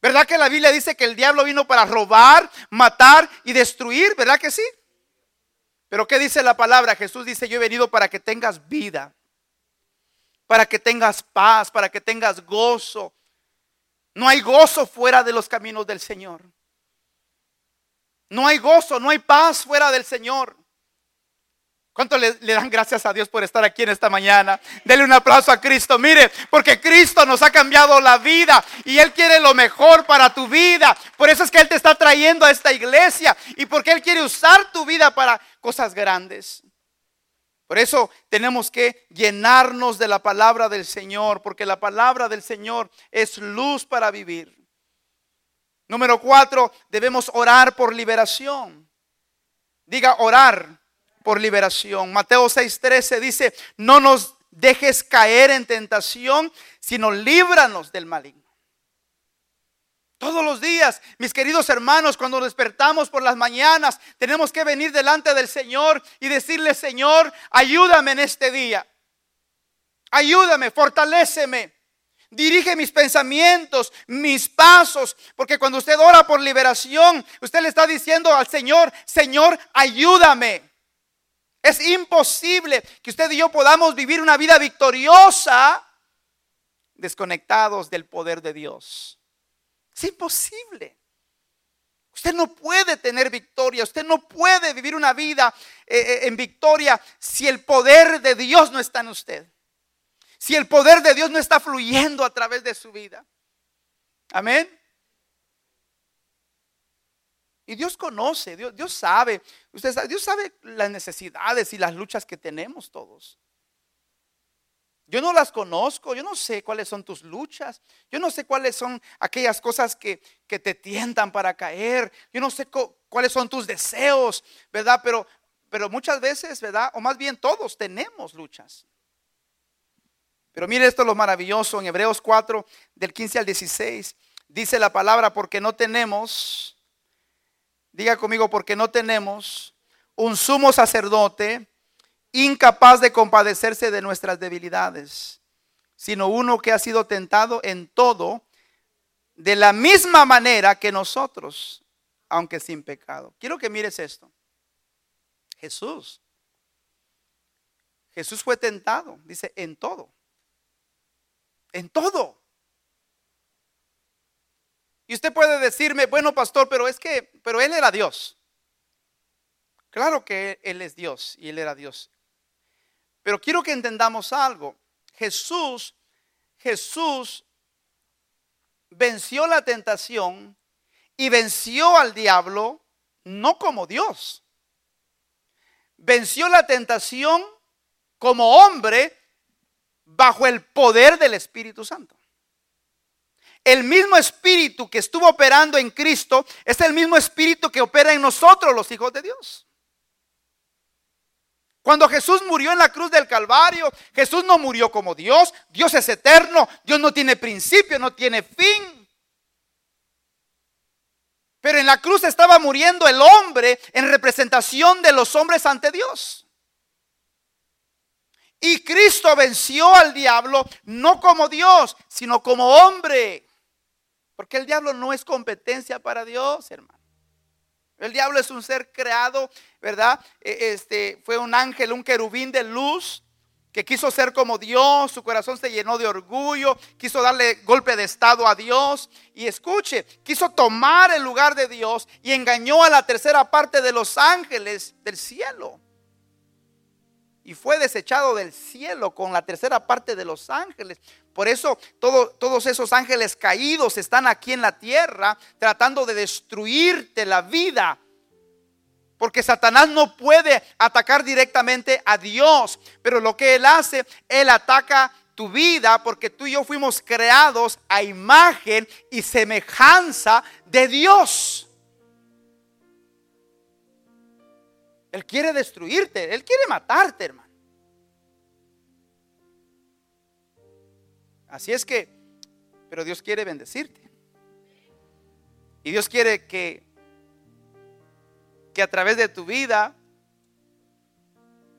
¿Verdad que la Biblia dice que el diablo vino para robar, matar y destruir? ¿Verdad que sí? Pero ¿qué dice la palabra? Jesús dice, yo he venido para que tengas vida, para que tengas paz, para que tengas gozo no hay gozo fuera de los caminos del Señor. No hay gozo, no hay paz fuera del Señor. ¿Cuánto le, dan gracias a Dios por estar aquí en esta mañana? Dele un aplauso a Cristo. Mire, porque Cristo nos ha cambiado la vida y Él quiere lo mejor para tu vida. Por eso es que Él te está trayendo a esta iglesia y porque Él quiere usar tu vida para cosas grandes. Por eso tenemos que llenarnos de la palabra del Señor, porque la palabra del Señor es luz para vivir. Número cuatro, debemos orar por liberación. Diga orar por liberación. Mateo 6:13 dice, no nos dejes caer en tentación, sino líbranos del maligno. Todos los días, mis queridos hermanos, cuando despertamos por las mañanas, tenemos que venir delante del Señor y decirle, Señor, ayúdame en este día. Ayúdame, fortaléceme. Dirige mis pensamientos, mis pasos, porque cuando usted ora por liberación, usted le está diciendo al Señor, Señor, ayúdame. Es imposible que usted y yo podamos vivir una vida victoriosa desconectados del poder de Dios. Es imposible. Usted no puede tener victoria, usted no puede vivir una vida eh, eh, en victoria si el poder de Dios no está en usted. Si el poder de Dios no está fluyendo a través de su vida. Amén. Y Dios conoce, Dios, sabe, usted Dios sabe las necesidades y las luchas que tenemos todos. Yo no las conozco, yo no sé cuáles son tus luchas, yo no sé cuáles son aquellas cosas que, te tientan para caer, yo no sé cuáles son tus deseos, ¿verdad? Pero, pero muchas veces, ¿verdad? O más bien todos tenemos luchas. Pero mire esto lo maravilloso en Hebreos 4, del 15 al 16, dice la palabra, porque no tenemos, diga conmigo, porque no tenemos un sumo sacerdote incapaz de compadecerse de nuestras debilidades, sino uno que ha sido tentado en todo de la misma manera que nosotros, aunque sin pecado. Quiero que mires esto. Jesús. Jesús fue tentado, dice, en todo. En todo. Y usted puede decirme, bueno, pastor, pero es que, pero él era Dios. Claro que él es Dios y él era Dios. Pero quiero que entendamos algo. Jesús, Jesús venció la tentación y venció al diablo no como Dios. Venció la tentación como hombre bajo el poder del Espíritu Santo. El mismo espíritu que estuvo operando en Cristo es el mismo espíritu que opera en nosotros los hijos de Dios. Cuando Jesús murió en la cruz del Calvario, Jesús no murió como Dios. Dios es eterno. Dios no tiene principio, no tiene fin. Pero en la cruz estaba muriendo el hombre en representación de los hombres ante Dios. Y Cristo venció al diablo no como Dios, sino como hombre. Porque el diablo no es competencia para Dios, hermano. El diablo es un ser creado, ¿verdad? E, este fue un ángel, un querubín de luz que quiso ser como Dios, su corazón se llenó de orgullo, quiso darle golpe de estado a Dios y escuche, quiso tomar el lugar de Dios y engañó a la tercera parte de los ángeles del cielo. Y fue desechado del cielo con la tercera parte de los ángeles. Por eso todos esos ángeles caídos están aquí en la tierra tratando de destruirte la vida. Porque Satanás no puede atacar directamente a Dios, pero lo que él hace, él ataca tu vida porque tú y yo fuimos creados a imagen y semejanza de Dios. Él quiere destruirte, Él quiere matarte, hermano. Así es que, pero Dios quiere bendecirte. Y Dios quiere que, que a través de tu vida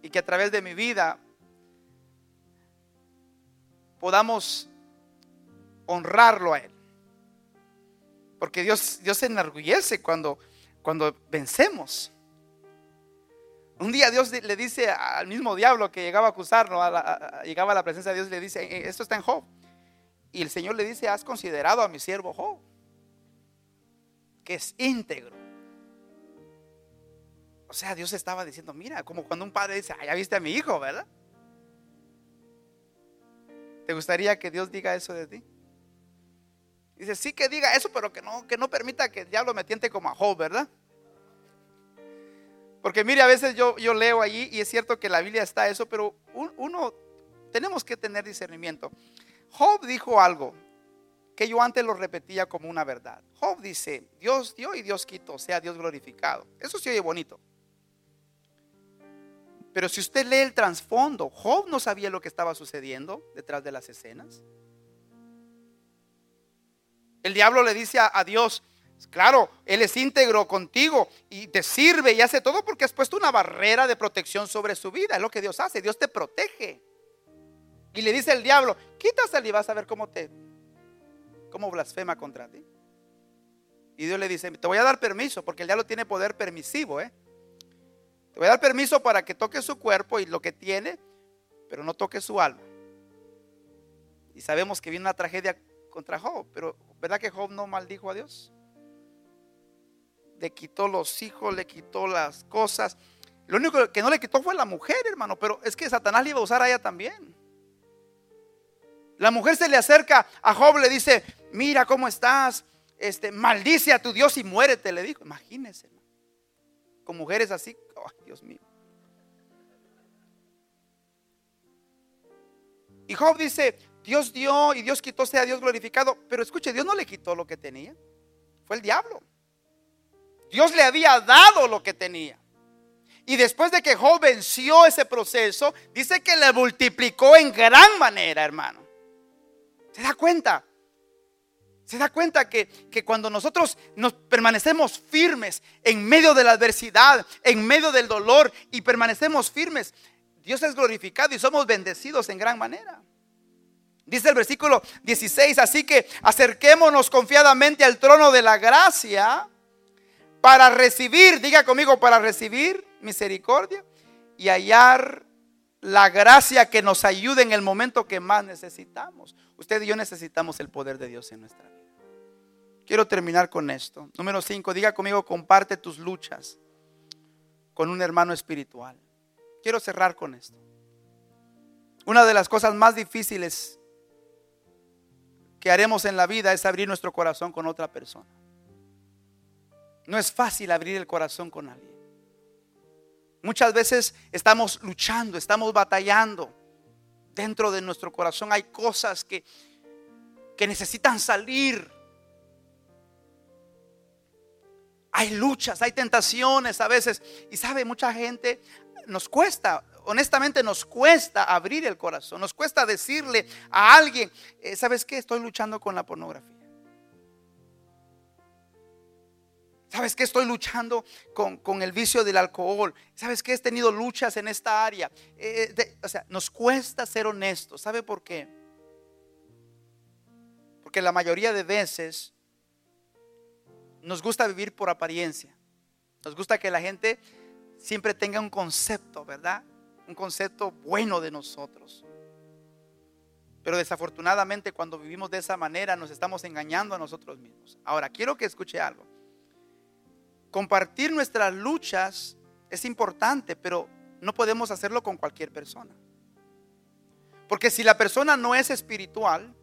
y que a través de mi vida podamos honrarlo a Él. Porque Dios, Dios se enorgullece cuando, cuando vencemos. Un día Dios le dice al mismo diablo que llegaba a acusarlo, llegaba a la presencia de Dios le dice, eh, esto está en Job. Y el Señor le dice, has considerado a mi siervo Job, que es íntegro. O sea, Dios estaba diciendo, mira, como cuando un padre dice, ah, ya viste a mi hijo, ¿verdad? ¿Te gustaría que Dios diga eso de ti? Dice, sí que diga eso, pero que no, que no permita que el diablo me tiente como a Job, ¿verdad? Porque mire, a veces yo, yo leo allí y es cierto que la Biblia está eso, pero uno tenemos que tener discernimiento. Job dijo algo que yo antes lo repetía como una verdad. Job dice, Dios dio y Dios quitó, sea Dios glorificado. Eso se oye bonito. Pero si usted lee el trasfondo, Job no sabía lo que estaba sucediendo detrás de las escenas. El diablo le dice a, Dios, claro, Él es íntegro contigo y te sirve y hace todo porque has puesto una barrera de protección sobre su vida. Es lo que Dios hace, Dios te protege. Y le dice el diablo, quítaselo y vas a ver cómo te, cómo blasfema contra ti. Y Dios le dice, te voy a dar permiso, porque el diablo tiene poder permisivo, ¿eh? Te voy a dar permiso para que toque su cuerpo y lo que tiene, pero no toque su alma. Y sabemos que viene una tragedia contra Job, pero ¿verdad que Job no maldijo a Dios? Le quitó los hijos, le quitó las cosas. Lo único que no le quitó fue la mujer, hermano, pero es que Satanás le iba a usar a ella también. La mujer se le acerca a Job, le dice, mira cómo estás, este, maldice a tu Dios y muérete, le dijo. Imagínense, con mujeres así, Dios mío. Y Job dice, Dios dio y Dios quitó, sea Dios glorificado. Pero escuche, Dios no le quitó lo que tenía. Fue el diablo. Dios le había dado lo que tenía. Y después de que Job venció ese proceso, dice que le multiplicó en gran manera, hermano. ¿Se da cuenta? Se da cuenta que, cuando nosotros nos permanecemos firmes en medio de la adversidad, en medio del dolor y permanecemos firmes, Dios es glorificado y somos bendecidos en gran manera. Dice el versículo 16, así que acerquémonos confiadamente al trono de la gracia para recibir, diga conmigo, para recibir misericordia y hallar la gracia que nos ayude en el momento que más necesitamos. Usted y yo necesitamos el poder de Dios en nuestra vida. Quiero terminar con esto. Número 5, diga conmigo, comparte tus luchas con un hermano espiritual. Quiero cerrar con esto. Una de las cosas más difíciles que haremos en la vida es abrir nuestro corazón con otra persona. No es fácil abrir el corazón con alguien. Muchas veces estamos luchando, estamos batallando. Dentro de nuestro corazón hay cosas que, que necesitan salir. Hay luchas, hay tentaciones a veces. Y sabe, mucha gente nos cuesta, honestamente nos cuesta abrir el corazón. Nos cuesta decirle a alguien, eh, ¿sabes qué? Estoy luchando con la pornografía. ¿Sabes qué? Estoy luchando con, el vicio del alcohol. ¿Sabes qué? He tenido luchas en esta área. Eh, o sea, nos cuesta ser honestos. ¿Sabe por qué? Porque la mayoría de veces nos gusta vivir por apariencia. Nos gusta que la gente siempre tenga un concepto, ¿verdad? Un concepto bueno de nosotros. Pero desafortunadamente cuando vivimos de esa manera nos estamos engañando a nosotros mismos. Ahora, quiero que escuche algo. Compartir nuestras luchas es importante, pero no podemos hacerlo con cualquier persona. Porque si la persona no es espiritual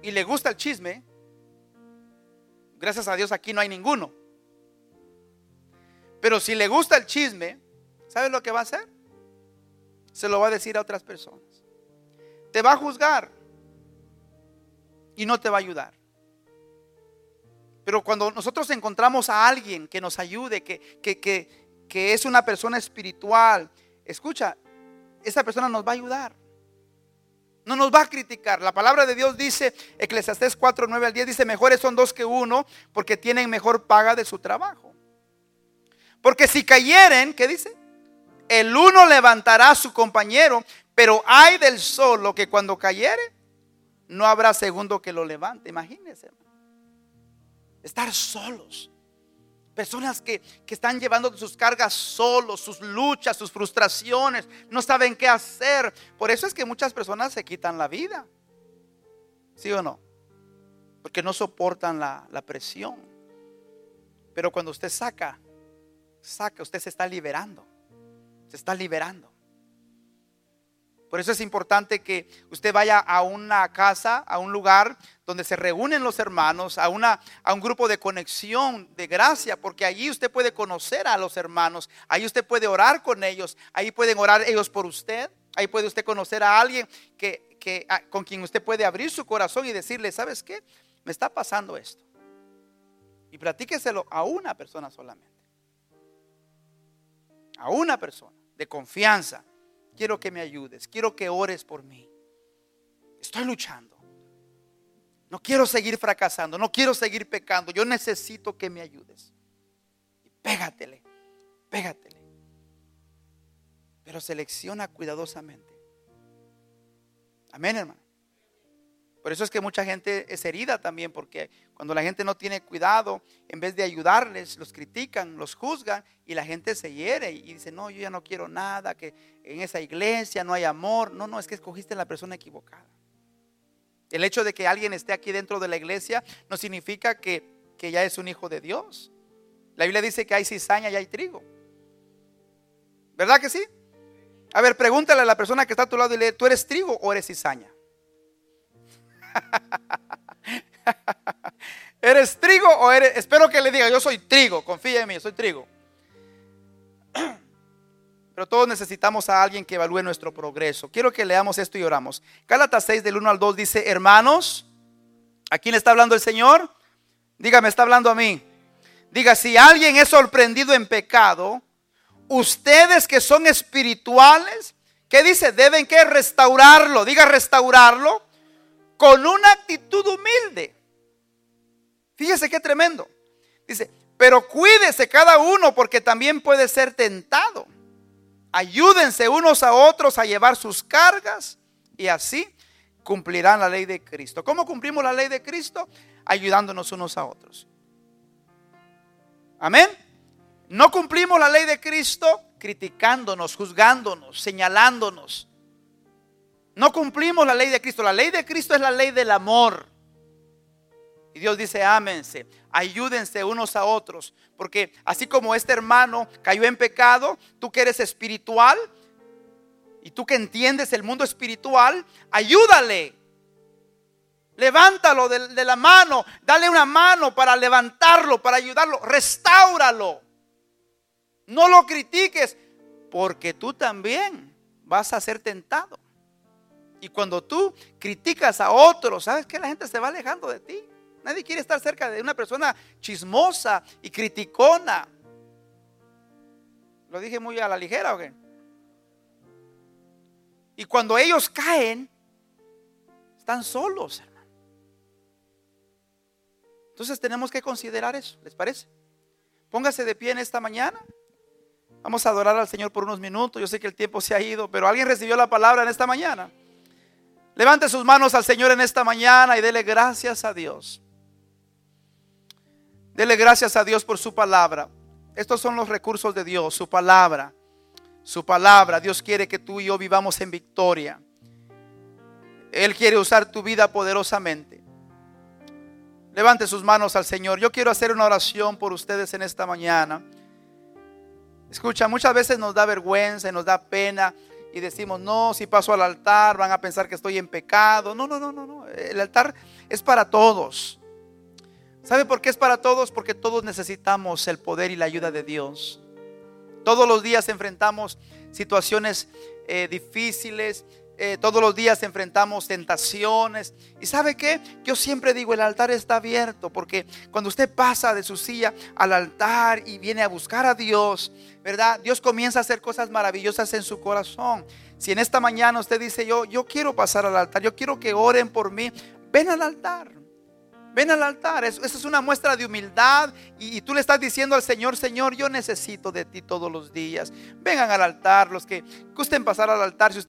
y le gusta el chisme, Gracias a Dios aquí no hay ninguno. Pero si le gusta el chisme, ¿sabes lo que va a hacer? Se lo va a decir a otras personas. te va a juzgar y no te va a ayudar. Pero cuando nosotros encontramos a alguien que nos ayude, que, que, que, que es una persona espiritual, escucha, esa persona nos va a ayudar. No nos va a criticar. La palabra de Dios dice, Eclesiastés 4, 9 al 10, dice, mejores son dos que uno porque tienen mejor paga de su trabajo. Porque si cayeren, ¿qué dice? El uno levantará a su compañero, pero hay del solo que cuando cayere, no habrá segundo que lo levante. Imagínense. Estar solos. Personas que, que, están llevando sus cargas solos, sus luchas, sus frustraciones, no saben qué hacer. Por eso es que muchas personas se quitan la vida. ¿Sí o no? Porque no soportan la, la presión. Pero cuando usted saca, saca, usted se está liberando. Se está liberando. Por eso es importante que usted vaya a una casa, a un lugar donde se reúnen los hermanos, a, una, a un grupo de conexión, de gracia, porque allí usted puede conocer a los hermanos, ahí usted puede orar con ellos, ahí pueden orar ellos por usted, ahí puede usted conocer a alguien que, que, con quien usted puede abrir su corazón y decirle, ¿sabes qué? Me está pasando esto. Y platíqueselo a una persona solamente. A una persona de confianza quiero que me ayudes, quiero que ores por mí. Estoy luchando. No quiero seguir fracasando, no quiero seguir pecando. Yo necesito que me ayudes. Y pégatele, pégatele. Pero selecciona cuidadosamente. Amén, hermano. Por eso es que mucha gente es herida también, porque cuando la gente no tiene cuidado, en vez de ayudarles, los critican, los juzgan y la gente se hiere y dice, no, yo ya no quiero nada, que en esa iglesia no hay amor. No, no, es que escogiste la persona equivocada. El hecho de que alguien esté aquí dentro de la iglesia no significa que, que ya es un hijo de Dios. La Biblia dice que hay cizaña y hay trigo. ¿Verdad que sí? A ver, pregúntale a la persona que está a tu lado y le, ¿tú eres trigo o eres cizaña? ¿Eres trigo o eres? Espero que le diga, yo soy trigo, confía en mí, soy trigo. Pero todos necesitamos a alguien que evalúe nuestro progreso. Quiero que leamos esto y oramos. Gálatas 6 del 1 al 2 dice, hermanos, ¿a quién le está hablando el Señor? Dígame, está hablando a mí. Diga, si alguien es sorprendido en pecado, ustedes que son espirituales, ¿qué dice? Deben que restaurarlo. Diga restaurarlo con una actitud humilde. Fíjese qué tremendo. Dice, pero cuídese cada uno porque también puede ser tentado. Ayúdense unos a otros a llevar sus cargas y así cumplirán la ley de Cristo. ¿Cómo cumplimos la ley de Cristo? Ayudándonos unos a otros. Amén. No cumplimos la ley de Cristo criticándonos, juzgándonos, señalándonos. No cumplimos la ley de Cristo. La ley de Cristo es la ley del amor. Y Dios dice, ámense, ayúdense unos a otros. Porque así como este hermano cayó en pecado, tú que eres espiritual y tú que entiendes el mundo espiritual, ayúdale. Levántalo de, de la mano, dale una mano para levantarlo, para ayudarlo, restáuralo. No lo critiques, porque tú también vas a ser tentado. Y cuando tú criticas a otros, ¿sabes que La gente se va alejando de ti. Nadie quiere estar cerca de una persona chismosa y criticona. ¿Lo dije muy a la ligera o qué? Y cuando ellos caen, están solos, hermano. Entonces tenemos que considerar eso, ¿les parece? Póngase de pie en esta mañana. Vamos a adorar al Señor por unos minutos. Yo sé que el tiempo se ha ido, pero ¿alguien recibió la palabra en esta mañana? Levante sus manos al Señor en esta mañana y dele gracias a Dios. Dele gracias a Dios por su palabra. Estos son los recursos de Dios, su palabra. Su palabra. Dios quiere que tú y yo vivamos en victoria. Él quiere usar tu vida poderosamente. Levante sus manos al Señor. Yo quiero hacer una oración por ustedes en esta mañana. Escucha, muchas veces nos da vergüenza y nos da pena y decimos, no, si paso al altar van a pensar que estoy en pecado. No, no, no, no, no. El altar es para todos. ¿Sabe por qué es para todos? Porque todos necesitamos el poder y la ayuda de Dios. Todos los días enfrentamos situaciones eh, difíciles, eh, todos los días enfrentamos tentaciones. ¿Y sabe qué? Yo siempre digo, el altar está abierto porque cuando usted pasa de su silla al altar y viene a buscar a Dios, ¿verdad? Dios comienza a hacer cosas maravillosas en su corazón. Si en esta mañana usted dice, yo, yo quiero pasar al altar, yo quiero que oren por mí, ven al altar. Ven al altar, esa es una muestra de humildad y, tú le estás diciendo al Señor, Señor, yo necesito de ti todos los días. Vengan al altar, los que gusten pasar al altar,